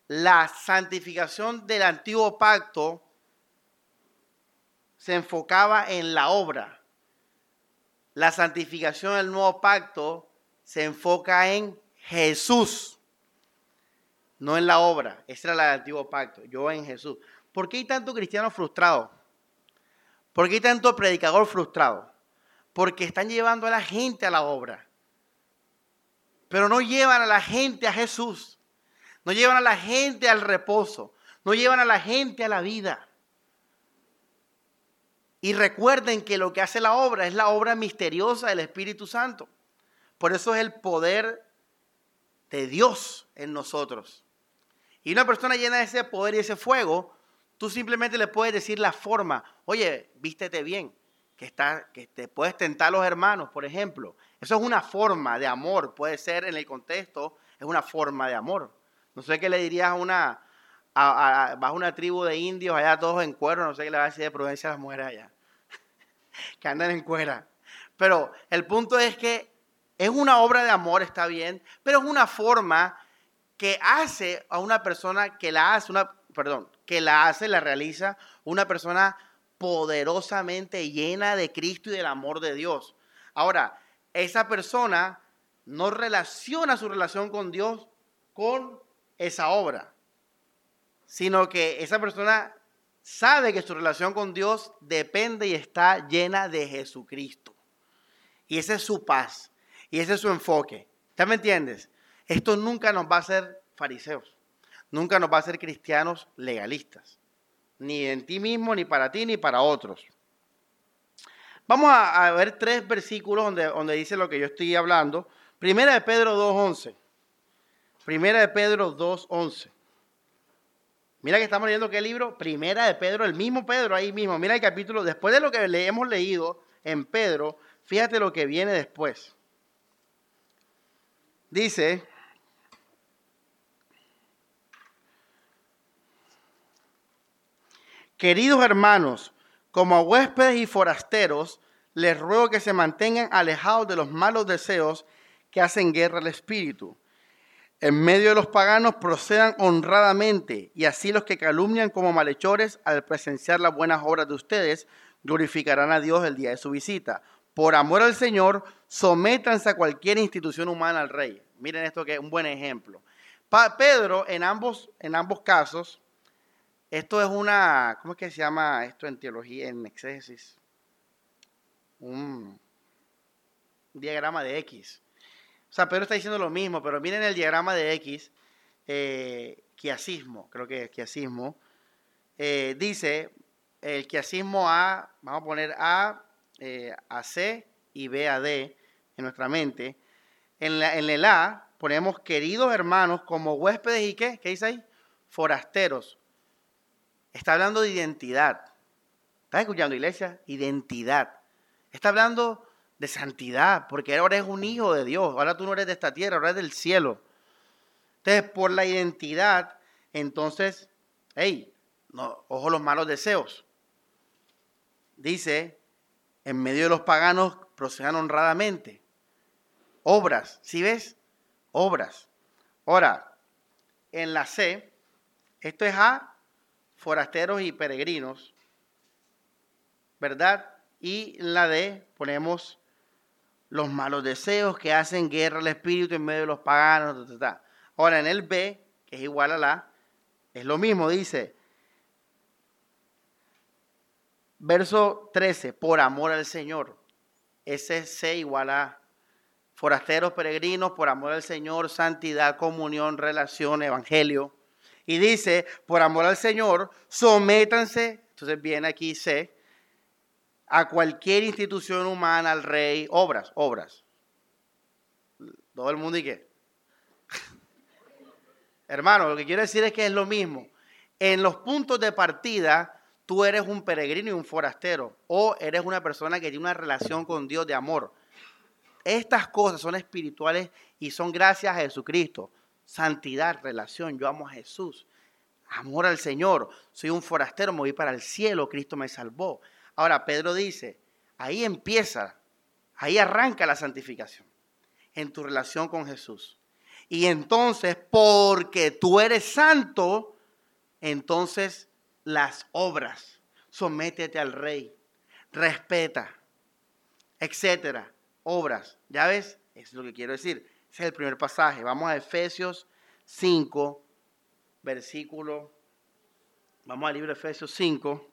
S1: la santificación del antiguo pacto se enfocaba en la obra. La santificación del nuevo pacto se enfoca en Jesús, no en la obra. Esa era la del antiguo pacto, yo en Jesús. ¿Por qué hay tanto cristiano frustrado? ¿Por qué hay tanto predicador frustrado? Porque están llevando a la gente a la obra, pero no llevan a la gente a Jesús, no llevan a la gente al reposo, no llevan a la gente a la vida. Y recuerden que lo que hace la obra es la obra misteriosa del Espíritu Santo. Por eso es el poder de Dios en nosotros. Y una persona llena de ese poder y ese fuego, tú simplemente le puedes decir la forma, oye, vístete bien, que, está, que te puedes tentar los hermanos, por ejemplo. Eso es una forma de amor, puede ser en el contexto, es una forma de amor. No sé qué le dirías a una, a, a, una tribu de indios allá todos en cuero, no sé qué le va a decir de prudencia a las mujeres allá, *laughs* que andan en cuera. Pero el punto es que es una obra de amor, está bien, pero es una forma que hace a una persona que la hace, una, perdón, que la hace, la realiza una persona poderosamente llena de Cristo y del amor de Dios. Ahora, esa persona no relaciona su relación con Dios con esa obra sino que esa persona sabe que su relación con Dios depende y está llena de Jesucristo. Y esa es su paz, y ese es su enfoque. ¿Ya me entiendes? Esto nunca nos va a hacer fariseos, nunca nos va a hacer cristianos legalistas, ni en ti mismo, ni para ti, ni para otros. Vamos a, ver tres versículos donde, donde dice lo que yo estoy hablando. Primera de Pedro 2.11. Primera de Pedro 2.11. Mira que estamos leyendo qué libro, Primera de Pedro, el mismo Pedro ahí mismo. Mira el capítulo, después de lo que le hemos leído en Pedro, fíjate lo que viene después. Dice, queridos hermanos, como huéspedes y forasteros, les ruego que se mantengan alejados de los malos deseos que hacen guerra al espíritu en medio de los paganos procedan honradamente, y así los que calumnian como malhechores al presenciar las buenas obras de ustedes glorificarán a Dios el día de su visita. Por amor al Señor, sométanse a cualquier institución humana al rey. Miren esto que es un buen ejemplo. Pedro, en ambos, en ambos casos, esto es una, ¿cómo es que se llama esto en teología, en exégesis? Un diagrama de X. O sea, Pedro está diciendo lo mismo, pero miren el diagrama de X, eh, quiasismo, creo que es quiasismo, eh, dice el quiasismo A, vamos a poner A, eh, AC y B a D en nuestra mente. En el A ponemos queridos hermanos como huéspedes y qué, ¿qué dice ahí? Forasteros. Está hablando de identidad. ¿Estás escuchando, iglesia? Identidad. Está hablando de santidad, porque ahora eres un hijo de Dios. Ahora tú no eres de esta tierra, ahora eres del cielo. Entonces, por la identidad, entonces, hey, no, ojo los malos deseos. Dice, en medio de los paganos procedan honradamente. Obras, ¿sí ves? Obras. Ahora, en la C, esto es a forasteros y peregrinos, ¿verdad? Y la D ponemos los malos deseos que hacen guerra al espíritu en medio de los paganos. Ahora en el B, que es igual a la, es lo mismo, dice, verso 13, por amor al Señor. Ese C igual a forasteros, peregrinos, por amor al Señor, santidad, comunión, relación, evangelio. Y dice, por amor al Señor, sométanse, entonces viene aquí C, a cualquier institución humana, al rey, obras, obras. Todo el mundo y qué. *laughs* Hermano, lo que quiero decir es que es lo mismo. En los puntos de partida, tú eres un peregrino y un forastero, o eres una persona que tiene una relación con Dios de amor. Estas cosas son espirituales y son gracias a Jesucristo. Santidad, relación, yo amo a Jesús. Amor al Señor, soy un forastero, me voy para el cielo, Cristo me salvó. Ahora, Pedro dice, ahí empieza, ahí arranca la santificación, en tu relación con Jesús. Y entonces, porque tú eres santo, entonces las obras, sométete al rey, respeta, etcétera, obras. ¿Ya ves? Es lo que quiero decir. Ese es el primer pasaje. Vamos a Efesios 5, versículo. Vamos al libro de Efesios 5.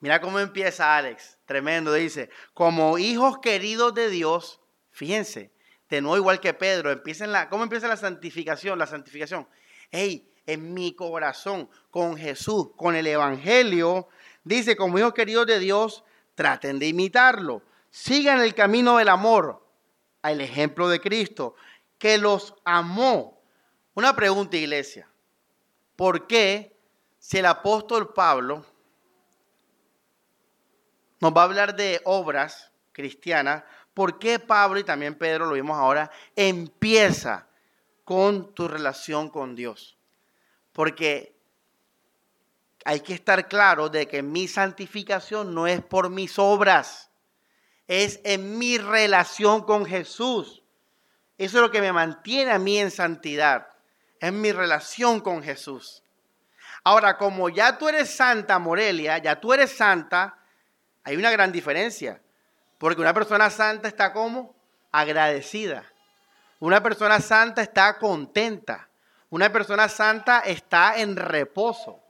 S1: Mira cómo empieza Alex, tremendo, dice, como hijos queridos de Dios, fíjense, de nuevo igual que Pedro, empiecen la, ¿cómo empieza la santificación? La santificación, hey, en mi corazón, con Jesús, con el Evangelio, dice, como hijos queridos de Dios, traten de imitarlo, sigan el camino del amor, al ejemplo de Cristo, que los amó. Una pregunta, iglesia, ¿por qué si el apóstol Pablo nos va a hablar de obras cristianas. ¿Por qué Pablo y también Pedro, lo vimos ahora, empieza con tu relación con Dios? Porque hay que estar claro de que mi santificación no es por mis obras, es en mi relación con Jesús. Eso es lo que me mantiene a mí en santidad, es mi relación con Jesús. Ahora, como ya tú eres santa, Morelia, ya tú eres santa, hay una gran diferencia, porque una persona santa está como agradecida. Una persona santa está contenta. Una persona santa está en reposo.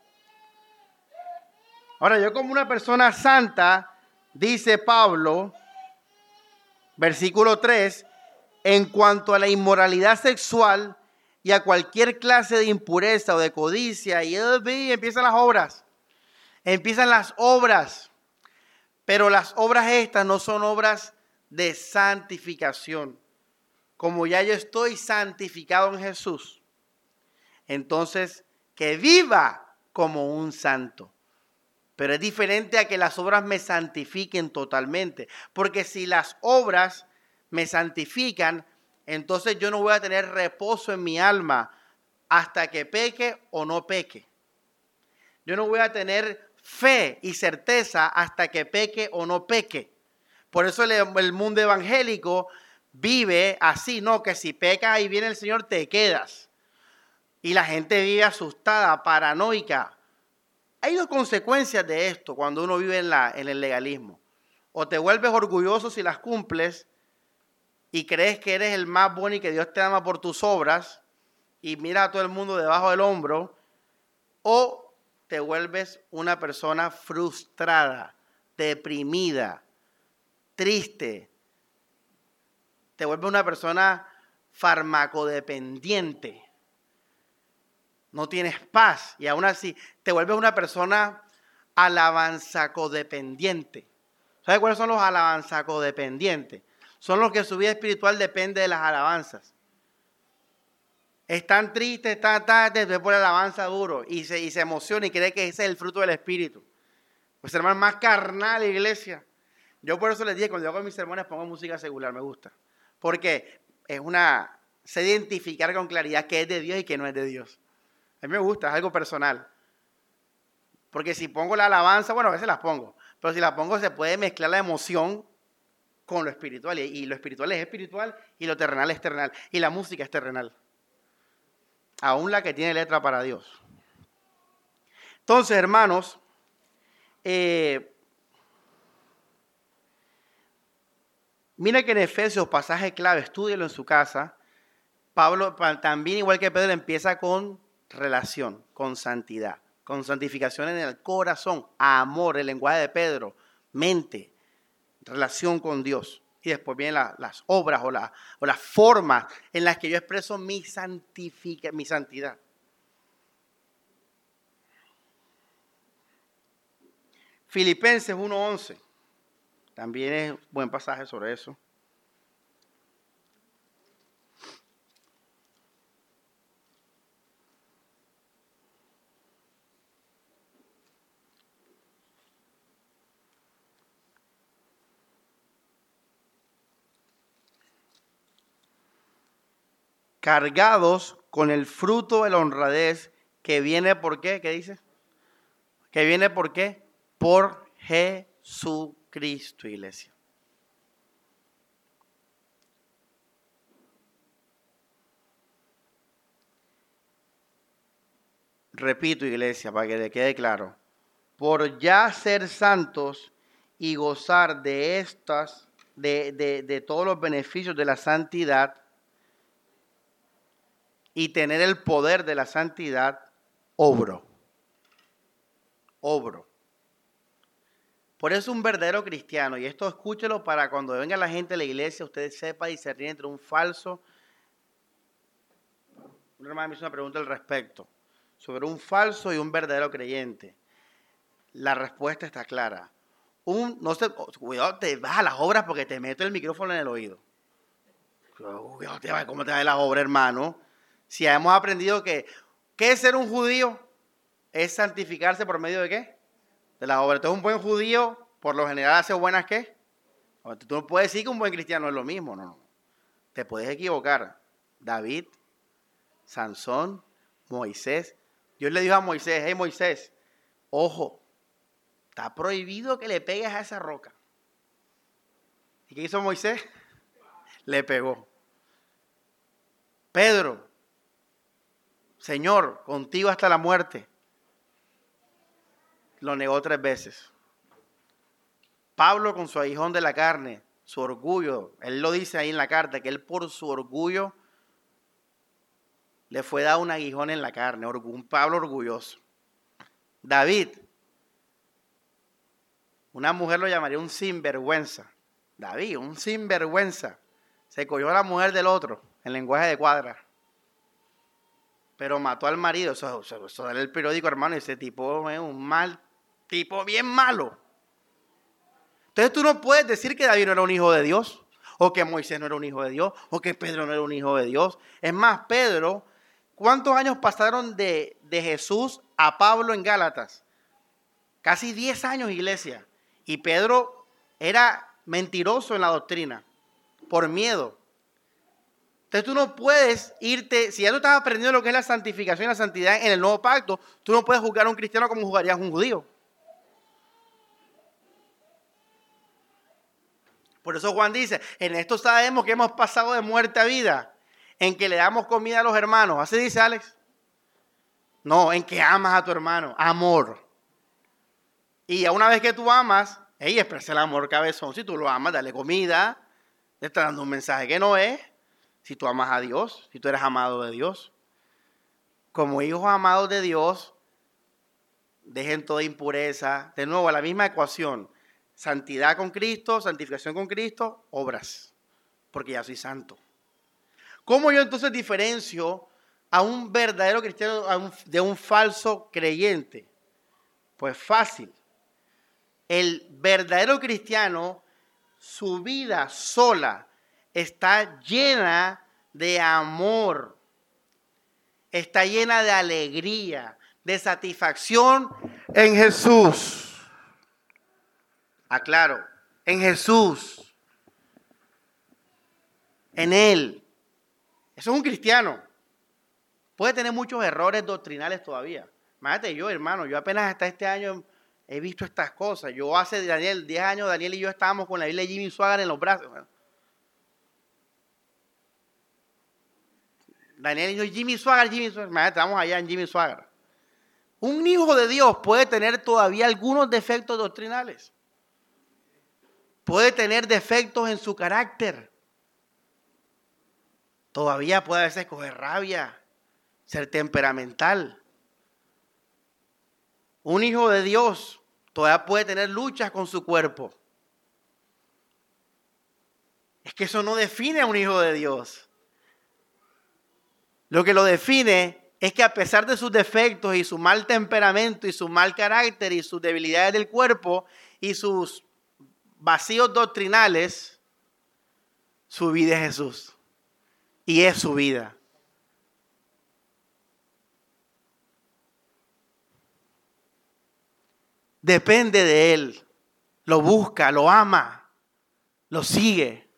S1: Ahora, yo como una persona santa, dice Pablo, versículo 3, en cuanto a la inmoralidad sexual y a cualquier clase de impureza o de codicia, y empiezan las obras. Empiezan las obras. Pero las obras estas no son obras de santificación. Como ya yo estoy santificado en Jesús, entonces que viva como un santo. Pero es diferente a que las obras me santifiquen totalmente. Porque si las obras me santifican, entonces yo no voy a tener reposo en mi alma hasta que peque o no peque. Yo no voy a tener fe y certeza hasta que peque o no peque. Por eso el, mundo evangélico vive así, no, que si peca y viene el Señor te quedas. Y la gente vive asustada, paranoica. Hay dos consecuencias de esto cuando uno vive en, el legalismo. O te vuelves orgulloso si las cumples y crees que eres el más bueno y que Dios te ama por tus obras y mira a todo el mundo debajo del hombro. O te vuelves una persona frustrada, deprimida, triste. Te vuelves una persona farmacodependiente. No tienes paz y aún así te vuelves una persona alabanza codependiente. ¿Sabes cuáles son los alabanza codependientes? Son los que su vida espiritual depende de las alabanzas. Están tristes, están tarde, después por alabanza duro y se, y se emociona y cree que ese es el fruto del espíritu. Pues hermano, más carnal, iglesia. Yo por eso les dije, cuando yo hago mis sermones pongo música secular, me gusta. Porque es una, sé identificar con claridad qué es de Dios y qué no es de Dios. A mí me gusta, es algo personal. Porque si pongo la alabanza, bueno, a veces las pongo, pero si la pongo se puede mezclar la emoción con lo espiritual. Y, lo espiritual es espiritual y lo terrenal es terrenal. Y la música es terrenal. Aún la que tiene letra para Dios. Entonces, hermanos, eh, mira que en Efesios, pasaje clave, estudielo en su casa. Pablo, también igual que Pedro, empieza con relación, con santidad, con santificación en el corazón, amor, el lenguaje de Pedro, mente, relación con Dios. Y después vienen las obras o, o, las formas en las que yo expreso mi, santifica, mi santidad. Filipenses 1.11. También es buen pasaje sobre eso. Cargados con el fruto de la honradez que viene por qué, ¿qué dice? Que viene por qué? Por Jesucristo, iglesia. Repito, iglesia, para que le quede claro. Por ya ser santos y gozar de estas, de, de, de todos los beneficios de la santidad, y tener el poder de la santidad, obro. Obro. Por eso un verdadero cristiano, y esto escúchelo para cuando venga la gente a la iglesia, usted sepa discernir entre un falso. Una hermana me hizo una pregunta al respecto, sobre un falso y un verdadero creyente. La respuesta está clara. Un, no sé, cuidado, te vas a las obras porque te meto el micrófono en el oído. Cuidado, ¿cómo te va a las obras, hermano? Si hemos aprendido que, ¿qué es ser un judío? Es santificarse por medio de qué? De la obra. Entonces un buen judío, por lo general, hace buenas qué? Tú no puedes decir que un buen cristiano es lo mismo, no, no. Te puedes equivocar. David, Sansón, Moisés. Dios le dijo a Moisés, hey Moisés, ojo, está prohibido que le pegues a esa roca. ¿Y qué hizo Moisés? Le pegó. Pedro, Señor, contigo hasta la muerte. Lo negó tres veces. Pablo con su aguijón de la carne, su orgullo, él lo dice ahí en la carta, que él por su orgullo le fue dado un aguijón en la carne, un Pablo orgulloso. David, una mujer lo llamaría un sinvergüenza. David, un sinvergüenza. Se cogió a la mujer del otro, en lenguaje de cuadra pero mató al marido. Eso, eso, era el periódico, hermano, ese tipo es un mal tipo, bien malo. Entonces tú no puedes decir que David no era un hijo de Dios, o que Moisés no era un hijo de Dios, o que Pedro no era un hijo de Dios. Es más, Pedro, ¿cuántos años pasaron de, de Jesús a Pablo en Gálatas? Casi 10 años, iglesia. Y Pedro era mentiroso en la doctrina, por miedo. Entonces tú no puedes irte, si ya tú estás aprendiendo lo que es la santificación y la santidad en el nuevo pacto, tú no puedes juzgar a un cristiano como jugarías a un judío. Por eso Juan dice, en esto sabemos que hemos pasado de muerte a vida, en que le damos comida a los hermanos. ¿Así dice Alex? No, en que amas a tu hermano, amor. Y una vez que tú amas, ella expresa el amor cabezón. Si tú lo amas, dale comida, le está dando un mensaje que no es si tú amas a Dios, si tú eres amado de Dios. Como hijos amados de Dios, dejen toda impureza. De nuevo, la misma ecuación. Santidad con Cristo, santificación con Cristo, obras. Porque ya soy santo. ¿Cómo yo entonces diferencio a un verdadero cristiano de un falso creyente? Pues fácil. El verdadero cristiano, su vida sola está llena de amor, está llena de alegría, de satisfacción en Jesús. Aclaro, en Jesús, en Él. Eso es un cristiano. Puede tener muchos errores doctrinales todavía. Imagínate yo, hermano, yo apenas hasta este año he visto estas cosas. Yo hace, Daniel, 10 años, Daniel y yo estábamos con la Biblia de Jimmy Swaggart en los brazos. Daniel yo, Jimmy Swaggart, Jimmy. Imagínate, estamos allá en Jimmy Swaggart. Un hijo de Dios puede tener todavía algunos defectos doctrinales. Puede tener defectos en su carácter. Todavía puede a veces coger rabia, ser temperamental. Un hijo de Dios todavía puede tener luchas con su cuerpo. Es que eso no define a un hijo de Dios. Lo que lo define es que a pesar de sus defectos y su mal temperamento y su mal carácter y sus debilidades del cuerpo y sus vacíos doctrinales, su vida es Jesús. Y es su vida. Depende de Él. Lo busca, lo ama, lo sigue.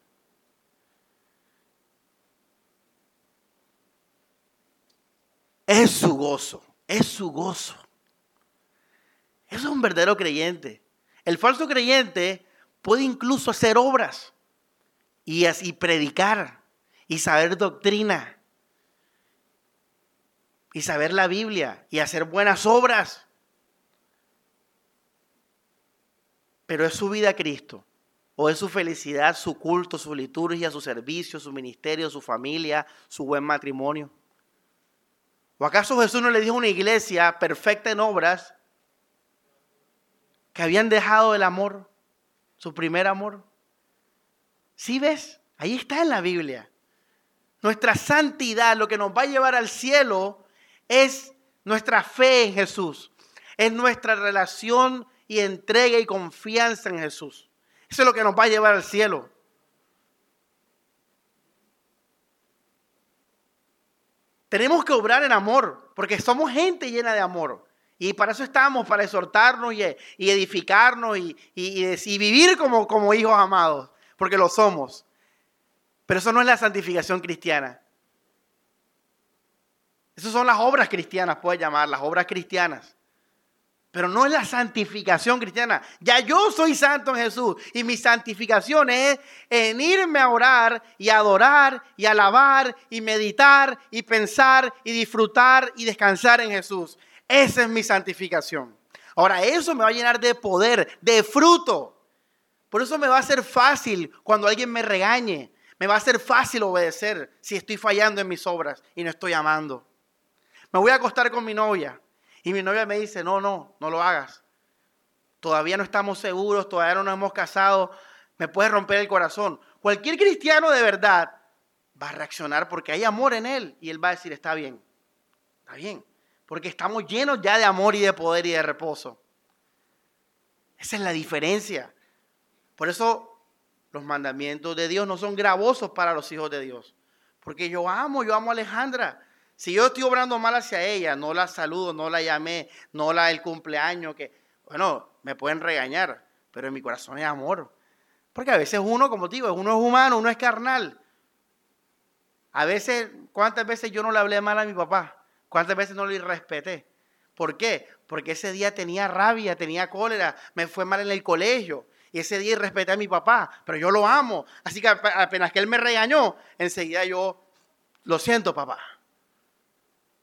S1: Es su gozo, es su gozo. Eso es un verdadero creyente. El falso creyente puede incluso hacer obras y así predicar y saber doctrina y saber la Biblia y hacer buenas obras. Pero es su vida a Cristo o es su felicidad, su culto, su liturgia, su servicio, su ministerio, su familia, su buen matrimonio. ¿O acaso Jesús no le dijo a una iglesia perfecta en obras que habían dejado el amor, su primer amor? ¿Sí ves? Ahí está en la Biblia. Nuestra santidad, lo que nos va a llevar al cielo, es nuestra fe en Jesús. Es nuestra relación y entrega y confianza en Jesús. Eso es lo que nos va a llevar al cielo. Tenemos que obrar en amor, porque somos gente llena de amor. Y para eso estamos, para exhortarnos y, edificarnos y, vivir como, como hijos amados, porque lo somos. Pero eso no es la santificación cristiana. Esas son las obras cristianas, puedes llamar, las obras cristianas. Pero no es la santificación cristiana. Ya yo soy santo en Jesús. Y mi santificación es en irme a orar y adorar y alabar y meditar y pensar y disfrutar y descansar en Jesús. Esa es mi santificación. Ahora, eso me va a llenar de poder, de fruto. Por eso me va a ser fácil cuando alguien me regañe. Me va a ser fácil obedecer si estoy fallando en mis obras y no estoy amando. Me voy a acostar con mi novia y mi novia me dice, no, no, no lo hagas. Todavía no estamos seguros, todavía no nos hemos casado, me puede romper el corazón. Cualquier cristiano de verdad va a reaccionar porque hay amor en él y él va a decir, está bien, está bien, porque estamos llenos ya de amor y de poder y de reposo. Esa es la diferencia. Por eso los mandamientos de Dios no son gravosos para los hijos de Dios. Porque yo amo, yo amo a Alejandra. Si yo estoy obrando mal hacia ella, no la saludo, no la llamé, no la el cumpleaños, que, bueno, me pueden regañar, pero en mi corazón es amor. Porque a veces uno, como digo, uno es humano, uno es carnal. A veces, ¿cuántas veces yo no le hablé mal a mi papá? ¿Cuántas veces no le respeté? ¿Por qué? Porque ese día tenía rabia, tenía cólera, me fue mal en el colegio. Y ese día respeté a mi papá, pero yo lo amo. Así que apenas que él me regañó, enseguida yo, lo siento papá.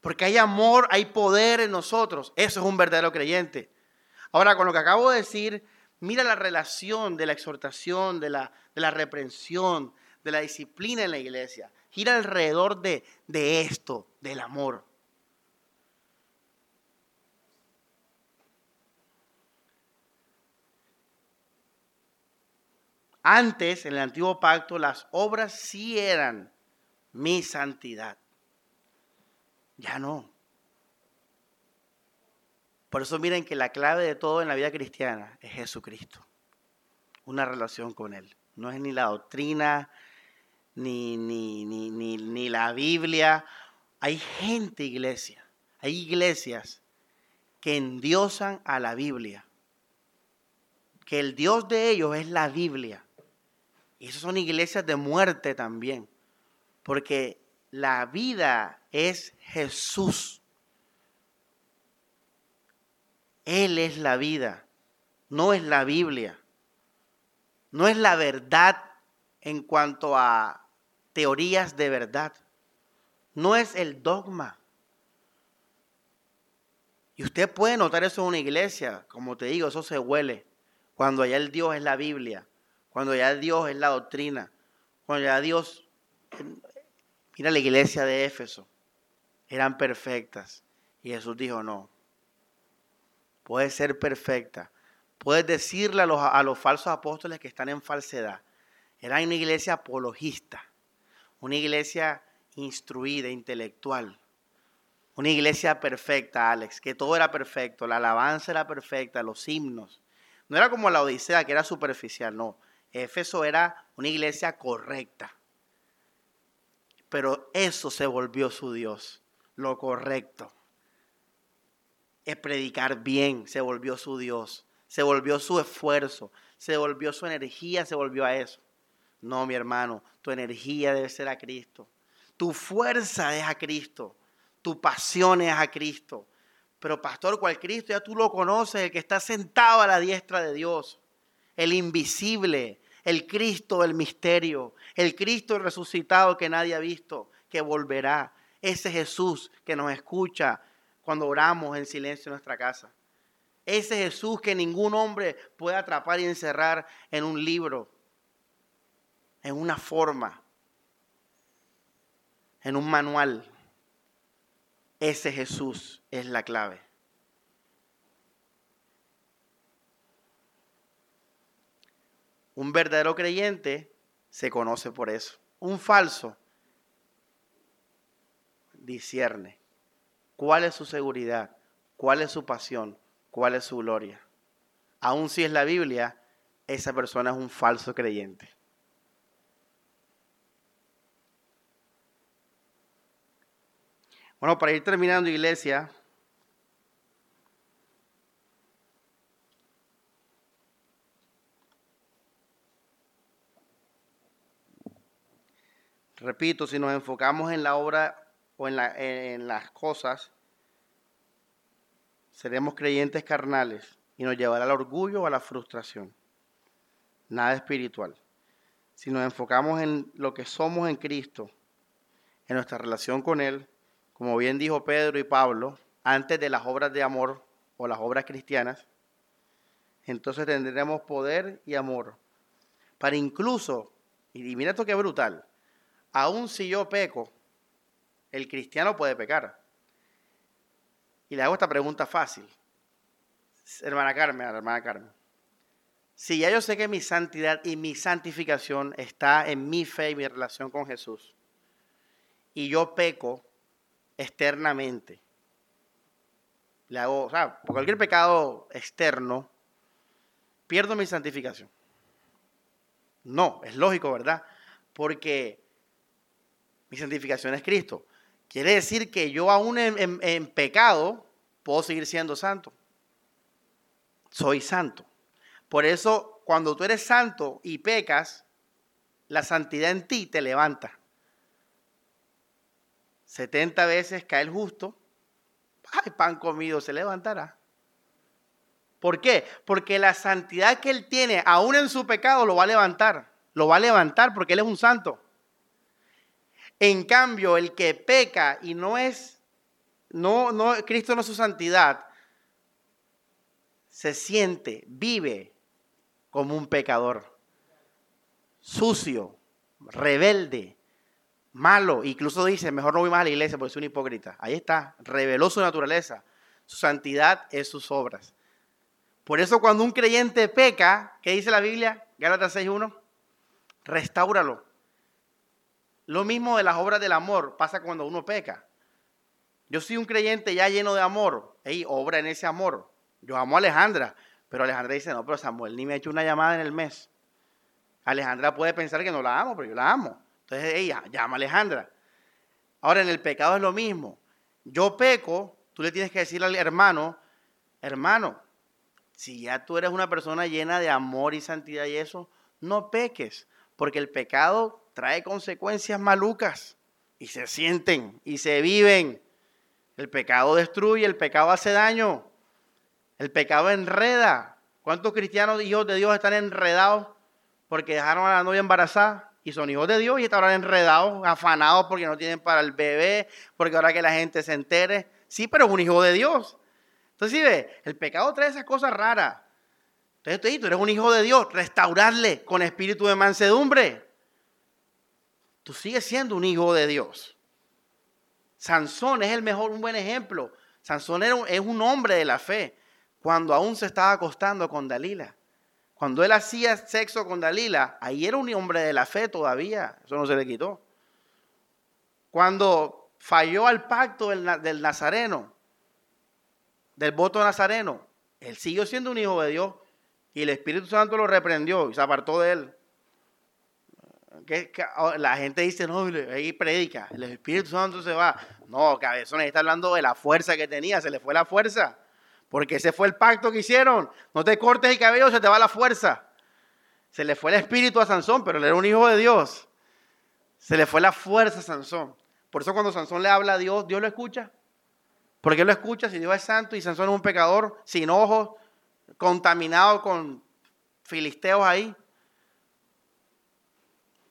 S1: Porque hay amor, hay poder en nosotros. Eso es un verdadero creyente. Ahora, con lo que acabo de decir, mira la relación de la exhortación, de la, de la reprensión, de la disciplina en la iglesia. Gira alrededor de, de esto, del amor. Antes, en el antiguo pacto, las obras sí eran mi santidad. Ya no. Por eso miren que la clave de todo en la vida cristiana es Jesucristo. Una relación con Él. No es ni la doctrina, ni, ni, ni, ni, la Biblia. Hay gente, iglesia. Hay iglesias que endiosan a la Biblia. Que el Dios de ellos es la Biblia. Y esas son iglesias de muerte también. Porque la vida es Jesús. Él es la vida, no es la Biblia. No es la verdad en cuanto a teorías de verdad. No es el dogma. Y usted puede notar eso en una iglesia, como te digo, eso se huele. Cuando ya el Dios es la Biblia, cuando ya el Dios es la doctrina, cuando ya Dios... Mira la iglesia de Éfeso, eran perfectas. Y Jesús dijo, no, puede ser perfecta. Puedes decirle a los, a los falsos apóstoles que están en falsedad. Era una iglesia apologista, una iglesia instruida, intelectual, una iglesia perfecta, Alex, que todo era perfecto, la alabanza era perfecta, los himnos. No era como la Odisea, que era superficial, no. Éfeso era una iglesia correcta. Pero eso se volvió su Dios, lo correcto es predicar bien, se volvió su Dios, se volvió su esfuerzo, se volvió su energía, se volvió a eso. No, mi hermano, tu energía debe ser a Cristo. Tu fuerza es a Cristo. Tu pasión es a Cristo. Pero pastor, ¿cuál Cristo? Ya tú lo conoces, el que está sentado a la diestra de Dios. El invisible, el Cristo del misterio, el Cristo resucitado que nadie ha visto, que volverá. Ese Jesús que nos escucha, cuando oramos en silencio en nuestra casa. Ese Jesús que ningún hombre puede atrapar y encerrar en un libro, en una forma, en un manual. Ese Jesús es la clave. Un verdadero creyente se conoce por eso. Un falso discierne cuál es su seguridad, cuál es su pasión, cuál es su gloria. Aun si es la Biblia, esa persona es un falso creyente. Bueno, para ir terminando, iglesia, repito, si nos enfocamos en la obra o en, las cosas, seremos creyentes carnales y nos llevará al orgullo o a la frustración. Nada espiritual. Si nos enfocamos en lo que somos en Cristo, en nuestra relación con Él, como bien dijo Pedro y Pablo, antes de las obras de amor o las obras cristianas, entonces tendremos poder y amor para incluso, y mira esto que brutal, aun si yo peco, el cristiano puede pecar. Y le hago esta pregunta fácil. Hermana Carmen, hermana Carmen. Si ya yo sé que mi santidad y mi santificación está en mi fe y mi relación con Jesús, y yo peco externamente, le hago, o sea, por cualquier pecado externo, pierdo mi santificación. No, es lógico, ¿verdad? Porque mi santificación es Cristo. Quiere decir que yo aún en, pecado puedo seguir siendo santo. Soy santo. Por eso, cuando tú eres santo y pecas, la santidad en ti te levanta. 70 veces cae el justo, ay, pan comido se levantará. ¿Por qué? Porque la santidad que él tiene, aún en su pecado, lo va a levantar. Lo va a levantar porque él es un santo. En cambio, el que peca y no es, no, no, Cristo no es su santidad, se siente, vive como un pecador, sucio, rebelde, malo. Incluso dice, mejor no voy más a la iglesia porque soy un hipócrita. Ahí está, reveló su naturaleza. Su santidad es sus obras. Por eso cuando un creyente peca, ¿qué dice la Biblia? Gálatas 6.1, restáuralo. Lo mismo de las obras del amor pasa cuando uno peca. Yo soy un creyente ya lleno de amor. Ey, obra en ese amor. Yo amo a Alejandra, pero Alejandra dice, no, pero Samuel ni me ha hecho una llamada en el mes. Alejandra puede pensar que no la amo, pero yo la amo. Entonces ella llama a Alejandra. Ahora en el pecado es lo mismo. Yo peco, tú le tienes que decir al hermano, hermano, si ya tú eres una persona llena de amor y santidad y eso, no peques, porque el pecado trae consecuencias malucas y se sienten y se viven. El pecado destruye, el pecado hace daño, el pecado enreda. ¿Cuántos cristianos hijos de Dios están enredados porque dejaron a la novia embarazada? Y son hijos de Dios y están ahora enredados, afanados porque no tienen para el bebé, porque ahora que la gente se entere. Sí, pero es un hijo de Dios. Entonces, ¿sí ve? El pecado trae esas cosas raras. Entonces, tú eres un hijo de Dios, restaurarle con espíritu de mansedumbre. Tú siendo un hijo de Dios. Sansón es el mejor, un buen ejemplo. Sansón es un hombre de la fe cuando aún se estaba acostando con Dalila. Cuando él hacía sexo con Dalila, ahí era un hombre de la fe todavía. Eso no se le quitó. Cuando falló al pacto del, del Nazareno, del voto nazareno, él siguió siendo un hijo de Dios y el Espíritu Santo lo reprendió y se apartó de él. Oh, la gente dice, no, ahí predica, el Espíritu Santo se va. No, cabezón, está hablando de la fuerza que tenía, se le fue la fuerza. Porque ese fue el pacto que hicieron. No te cortes el cabello, se te va la fuerza. Se le fue el espíritu a Sansón, pero él era un hijo de Dios. Se le fue la fuerza a Sansón. Por eso cuando Sansón le habla a Dios, Dios lo escucha. ¿Por qué lo escucha si Dios es santo y Sansón es un pecador sin ojos, contaminado con filisteos ahí?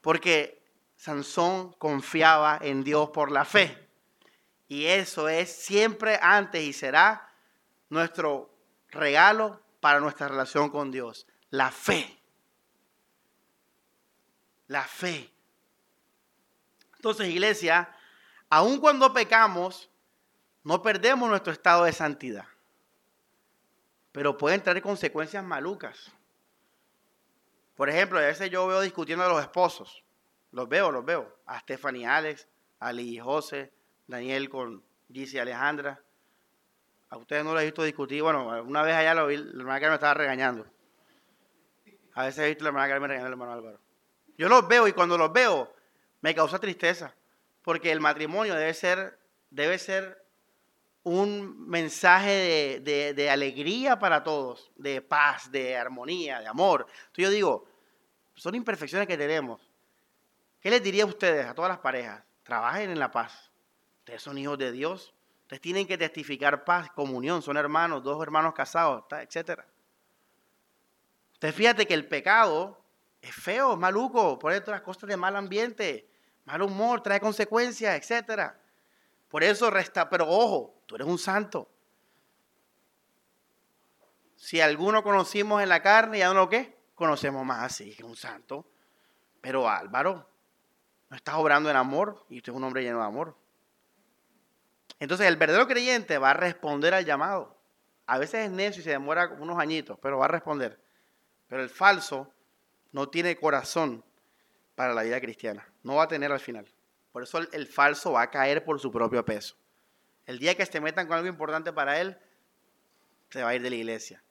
S1: Porque Sansón confiaba en Dios por la fe. Y eso es siempre antes y será nuestro regalo para nuestra relación con Dios. La fe. La fe. Entonces, iglesia, aun cuando pecamos, no perdemos nuestro estado de santidad. Pero pueden traer consecuencias malucas. Por ejemplo, a veces yo veo discutiendo a los esposos. Los veo, los veo. A Stephanie Alex, a y José, Daniel con Gizzy Alejandra. A ustedes no lo he visto discutir. Bueno, una vez allá lo vi, la hermana me estaba regañando. A veces he visto la hermana me regañando el hermano Álvaro. Yo los veo y cuando los veo me causa tristeza. Porque el matrimonio debe ser, debe ser un mensaje de, alegría para todos, de paz, de armonía, de amor. Entonces yo digo, son imperfecciones que tenemos. ¿Qué les diría a ustedes, a todas las parejas? Trabajen en la paz. Ustedes son hijos de Dios. Ustedes tienen que testificar paz, comunión, son hermanos, dos hermanos casados, etc. Usted fíjate que el pecado es feo, es maluco, pone todas las cosas de mal ambiente, mal humor, trae consecuencias, etc. Por eso resta, pero ojo, tú eres un santo. Si alguno conocimos en la carne, ya no lo que conocemos más así, que un santo. Pero Álvaro, no estás obrando en amor y usted es un hombre lleno de amor. Entonces el verdadero creyente va a responder al llamado. A veces es necio y se demora unos añitos, pero va a responder. Pero el falso no tiene corazón para la vida cristiana. No va a tener al final. Por eso el, falso va a caer por su propio peso. El día que se metan con algo importante para él, se va a ir de la iglesia.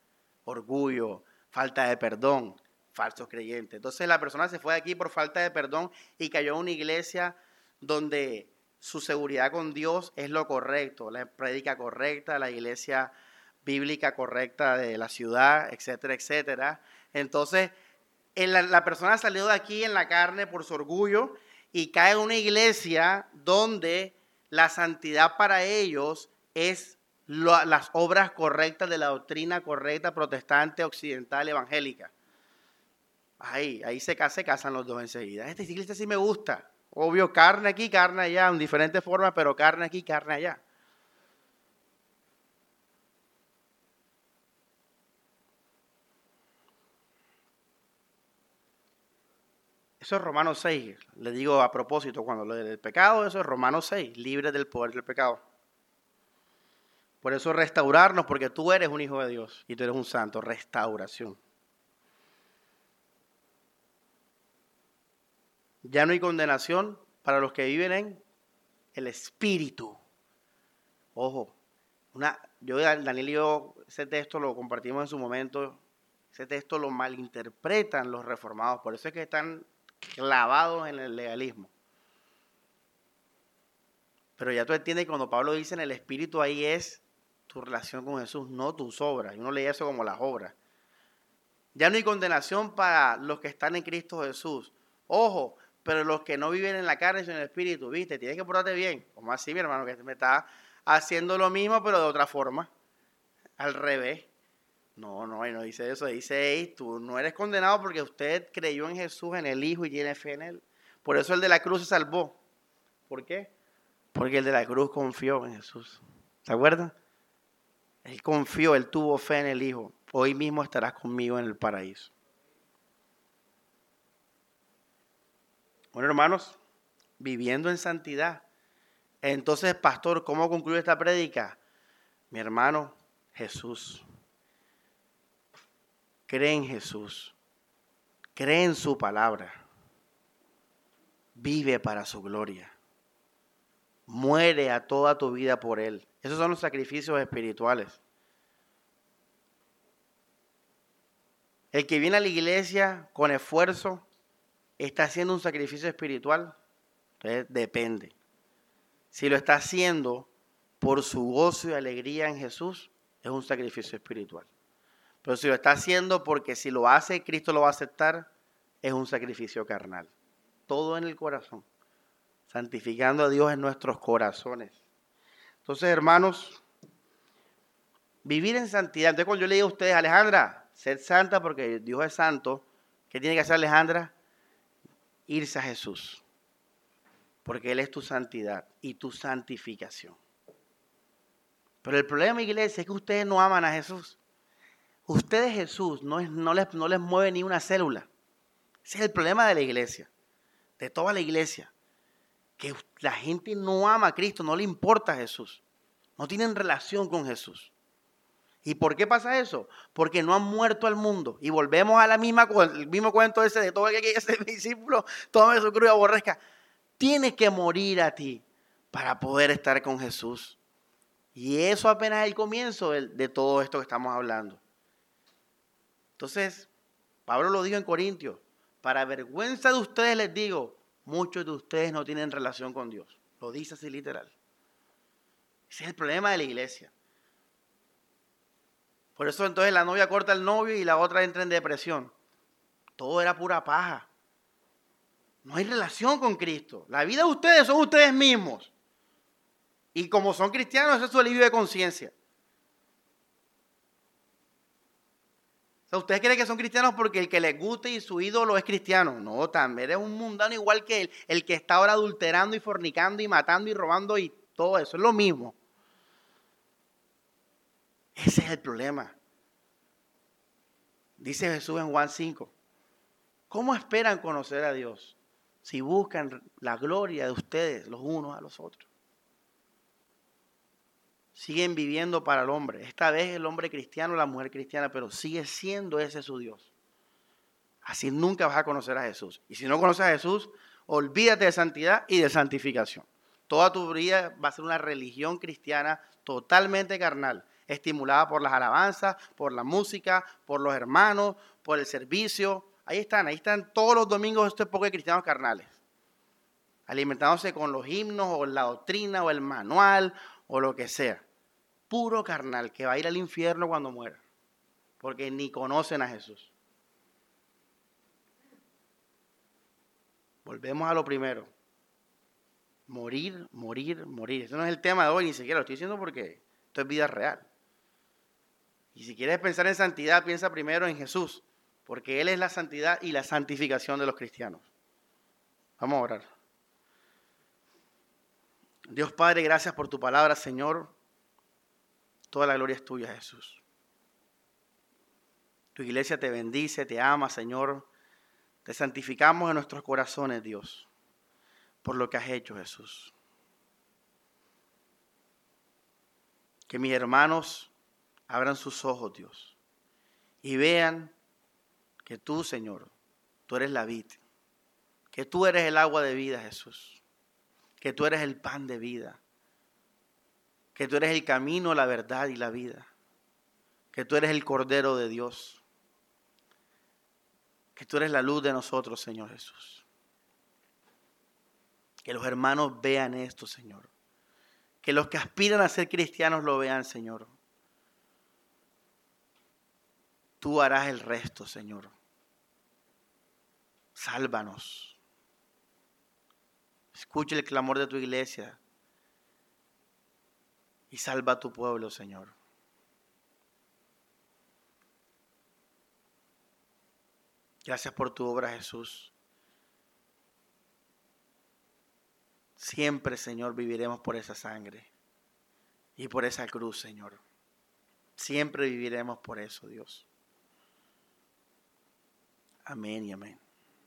S1: Orgullo, falta de perdón, falsos creyentes. Entonces la persona se fue de aquí por falta de perdón y cayó en una iglesia donde su seguridad con Dios es lo correcto, la prédica correcta, la iglesia bíblica correcta de la ciudad, etcétera, etcétera. Entonces, la, persona salió de aquí en la carne por su orgullo y cae en una iglesia donde la santidad para ellos es las obras correctas de la doctrina correcta protestante, occidental, evangélica. Ahí, ahí se, se casan los dos enseguida. Esta iglesia sí me gusta. Obvio, carne aquí, carne allá, en diferentes formas, pero carne aquí, carne allá. Eso es Romanos 6. Le digo a propósito, cuando lo del pecado, eso es Romanos 6, libre del poder del pecado. Por eso restaurarnos, porque tú eres un hijo de Dios y tú eres un santo. Restauración. Ya no hay condenación para los que viven en el Espíritu. Ojo, una, yo, Daniel y yo, ese texto lo compartimos en su momento, ese texto lo malinterpretan los reformados, por eso es que están clavados en el legalismo. Pero ya tú entiendes que cuando Pablo dice en el Espíritu, ahí es tu relación con Jesús, no tus obras. Y uno lee eso como las obras. Ya no hay condenación para los que están en Cristo Jesús. Ojo, pero los que no viven en la carne, sino en el Espíritu, ¿viste? Tienes que portarte bien. Como así, mi hermano, que me está haciendo lo mismo, pero de otra forma. Al revés. No, no, no dice eso. Dice, hey, tú no eres condenado porque usted creyó en Jesús, en el Hijo y tiene fe en Él. Por eso el de la cruz se salvó. ¿Por qué? Porque el de la cruz confió en Jesús. ¿Se acuerdan? Él confió, él tuvo fe en el Hijo. Hoy mismo estarás conmigo en el paraíso. Bueno, hermanos, viviendo en santidad. Entonces, pastor, ¿cómo concluye esta prédica? Mi hermano, Jesús. Cree en Jesús. Cree en su palabra. Vive para su gloria muere a toda tu vida por Él. Esos son los sacrificios espirituales. El que viene a la iglesia con esfuerzo está haciendo un sacrificio espiritual. Entonces depende. Si lo está haciendo por su gozo y alegría en Jesús, es un sacrificio espiritual. Pero si lo está haciendo porque si lo hace, Cristo lo va a aceptar, es un sacrificio carnal. Todo en el corazón santificando a Dios en nuestros corazones. Entonces, hermanos, vivir en santidad. Entonces, cuando yo le digo a ustedes, Alejandra, ser santa porque Dios es santo, ¿qué tiene que hacer Alejandra? Irse a Jesús. Porque Él es tu santidad y tu santificación. Pero el problema, iglesia, es que ustedes no aman a Jesús. Ustedes Jesús no, les, mueve ni una célula. Ese es el problema de la iglesia, de toda la iglesia que la gente no ama a Cristo, no le importa a Jesús. No tienen relación con Jesús. ¿Y por qué pasa eso? Porque no han muerto al mundo. Y volvemos a la misma, el mismo cuento ese de todo el que *laughs* ese discípulo tome su cruz y aborrezca. Tienes que morir a ti para poder estar con Jesús. Y eso apenas es el comienzo de todo esto que estamos hablando. Entonces, Pablo lo dijo en Corintios, para vergüenza de ustedes les digo, muchos de ustedes no tienen relación con Dios. Lo dice así literal. Ese es el problema de la iglesia. Por eso entonces la novia corta al novio y la otra entra en depresión. Todo era pura paja. No hay relación con Cristo. La vida de ustedes son ustedes mismos. Y como son cristianos, eso es su alivio de conciencia. ¿Ustedes creen que son cristianos porque el que les guste y su ídolo es cristiano? No, también es un mundano igual que él, el que está ahora adulterando y fornicando y matando y robando y todo eso. Es lo mismo. Ese es el problema. Dice Jesús en Juan 5. ¿Cómo esperan conocer a Dios si buscan la gloria de ustedes los unos a los otros? Siguen viviendo para el hombre. Esta vez el hombre cristiano, la mujer cristiana, pero sigue siendo ese su Dios. Así nunca vas a conocer a Jesús. Y si no conoces a Jesús, olvídate de santidad y de santificación. Toda tu vida va a ser una religión cristiana totalmente carnal, estimulada por las alabanzas, por la música, por los hermanos, por el servicio. Ahí están, ahí están todos los domingos estos pocos cristianos carnales, alimentándose con los himnos o la doctrina o el manual o lo que sea puro carnal que va a ir al infierno cuando muera, porque ni conocen a Jesús. Volvemos a lo primero. Morir, morir, morir. Ese no es el tema de hoy, ni siquiera lo estoy diciendo porque esto es vida real. Y si quieres pensar en santidad, piensa primero en Jesús, porque Él es la santidad y la santificación de los cristianos. Vamos a orar. Dios Padre, gracias por tu palabra, Señor. Toda la gloria es tuya, Jesús. Tu iglesia te bendice, te ama, Señor. Te santificamos en nuestros corazones, Dios, por lo que has hecho, Jesús. Que mis hermanos abran sus ojos, Dios, y vean que tú, Señor, tú eres la vid, que tú eres el agua de vida, Jesús, que tú eres el pan de vida que tú eres el camino, la verdad y la vida, que tú eres el Cordero de Dios, que tú eres la luz de nosotros, Señor Jesús. Que los hermanos vean esto, Señor. Que los que aspiran a ser cristianos lo vean, Señor. Tú harás el resto, Señor. Sálvanos. Escucha el clamor de tu iglesia y salva a tu pueblo, Señor. Gracias por tu obra, Jesús. Siempre, Señor, viviremos por esa sangre y por esa cruz, Señor. Siempre viviremos por eso, Dios. Amén y amén.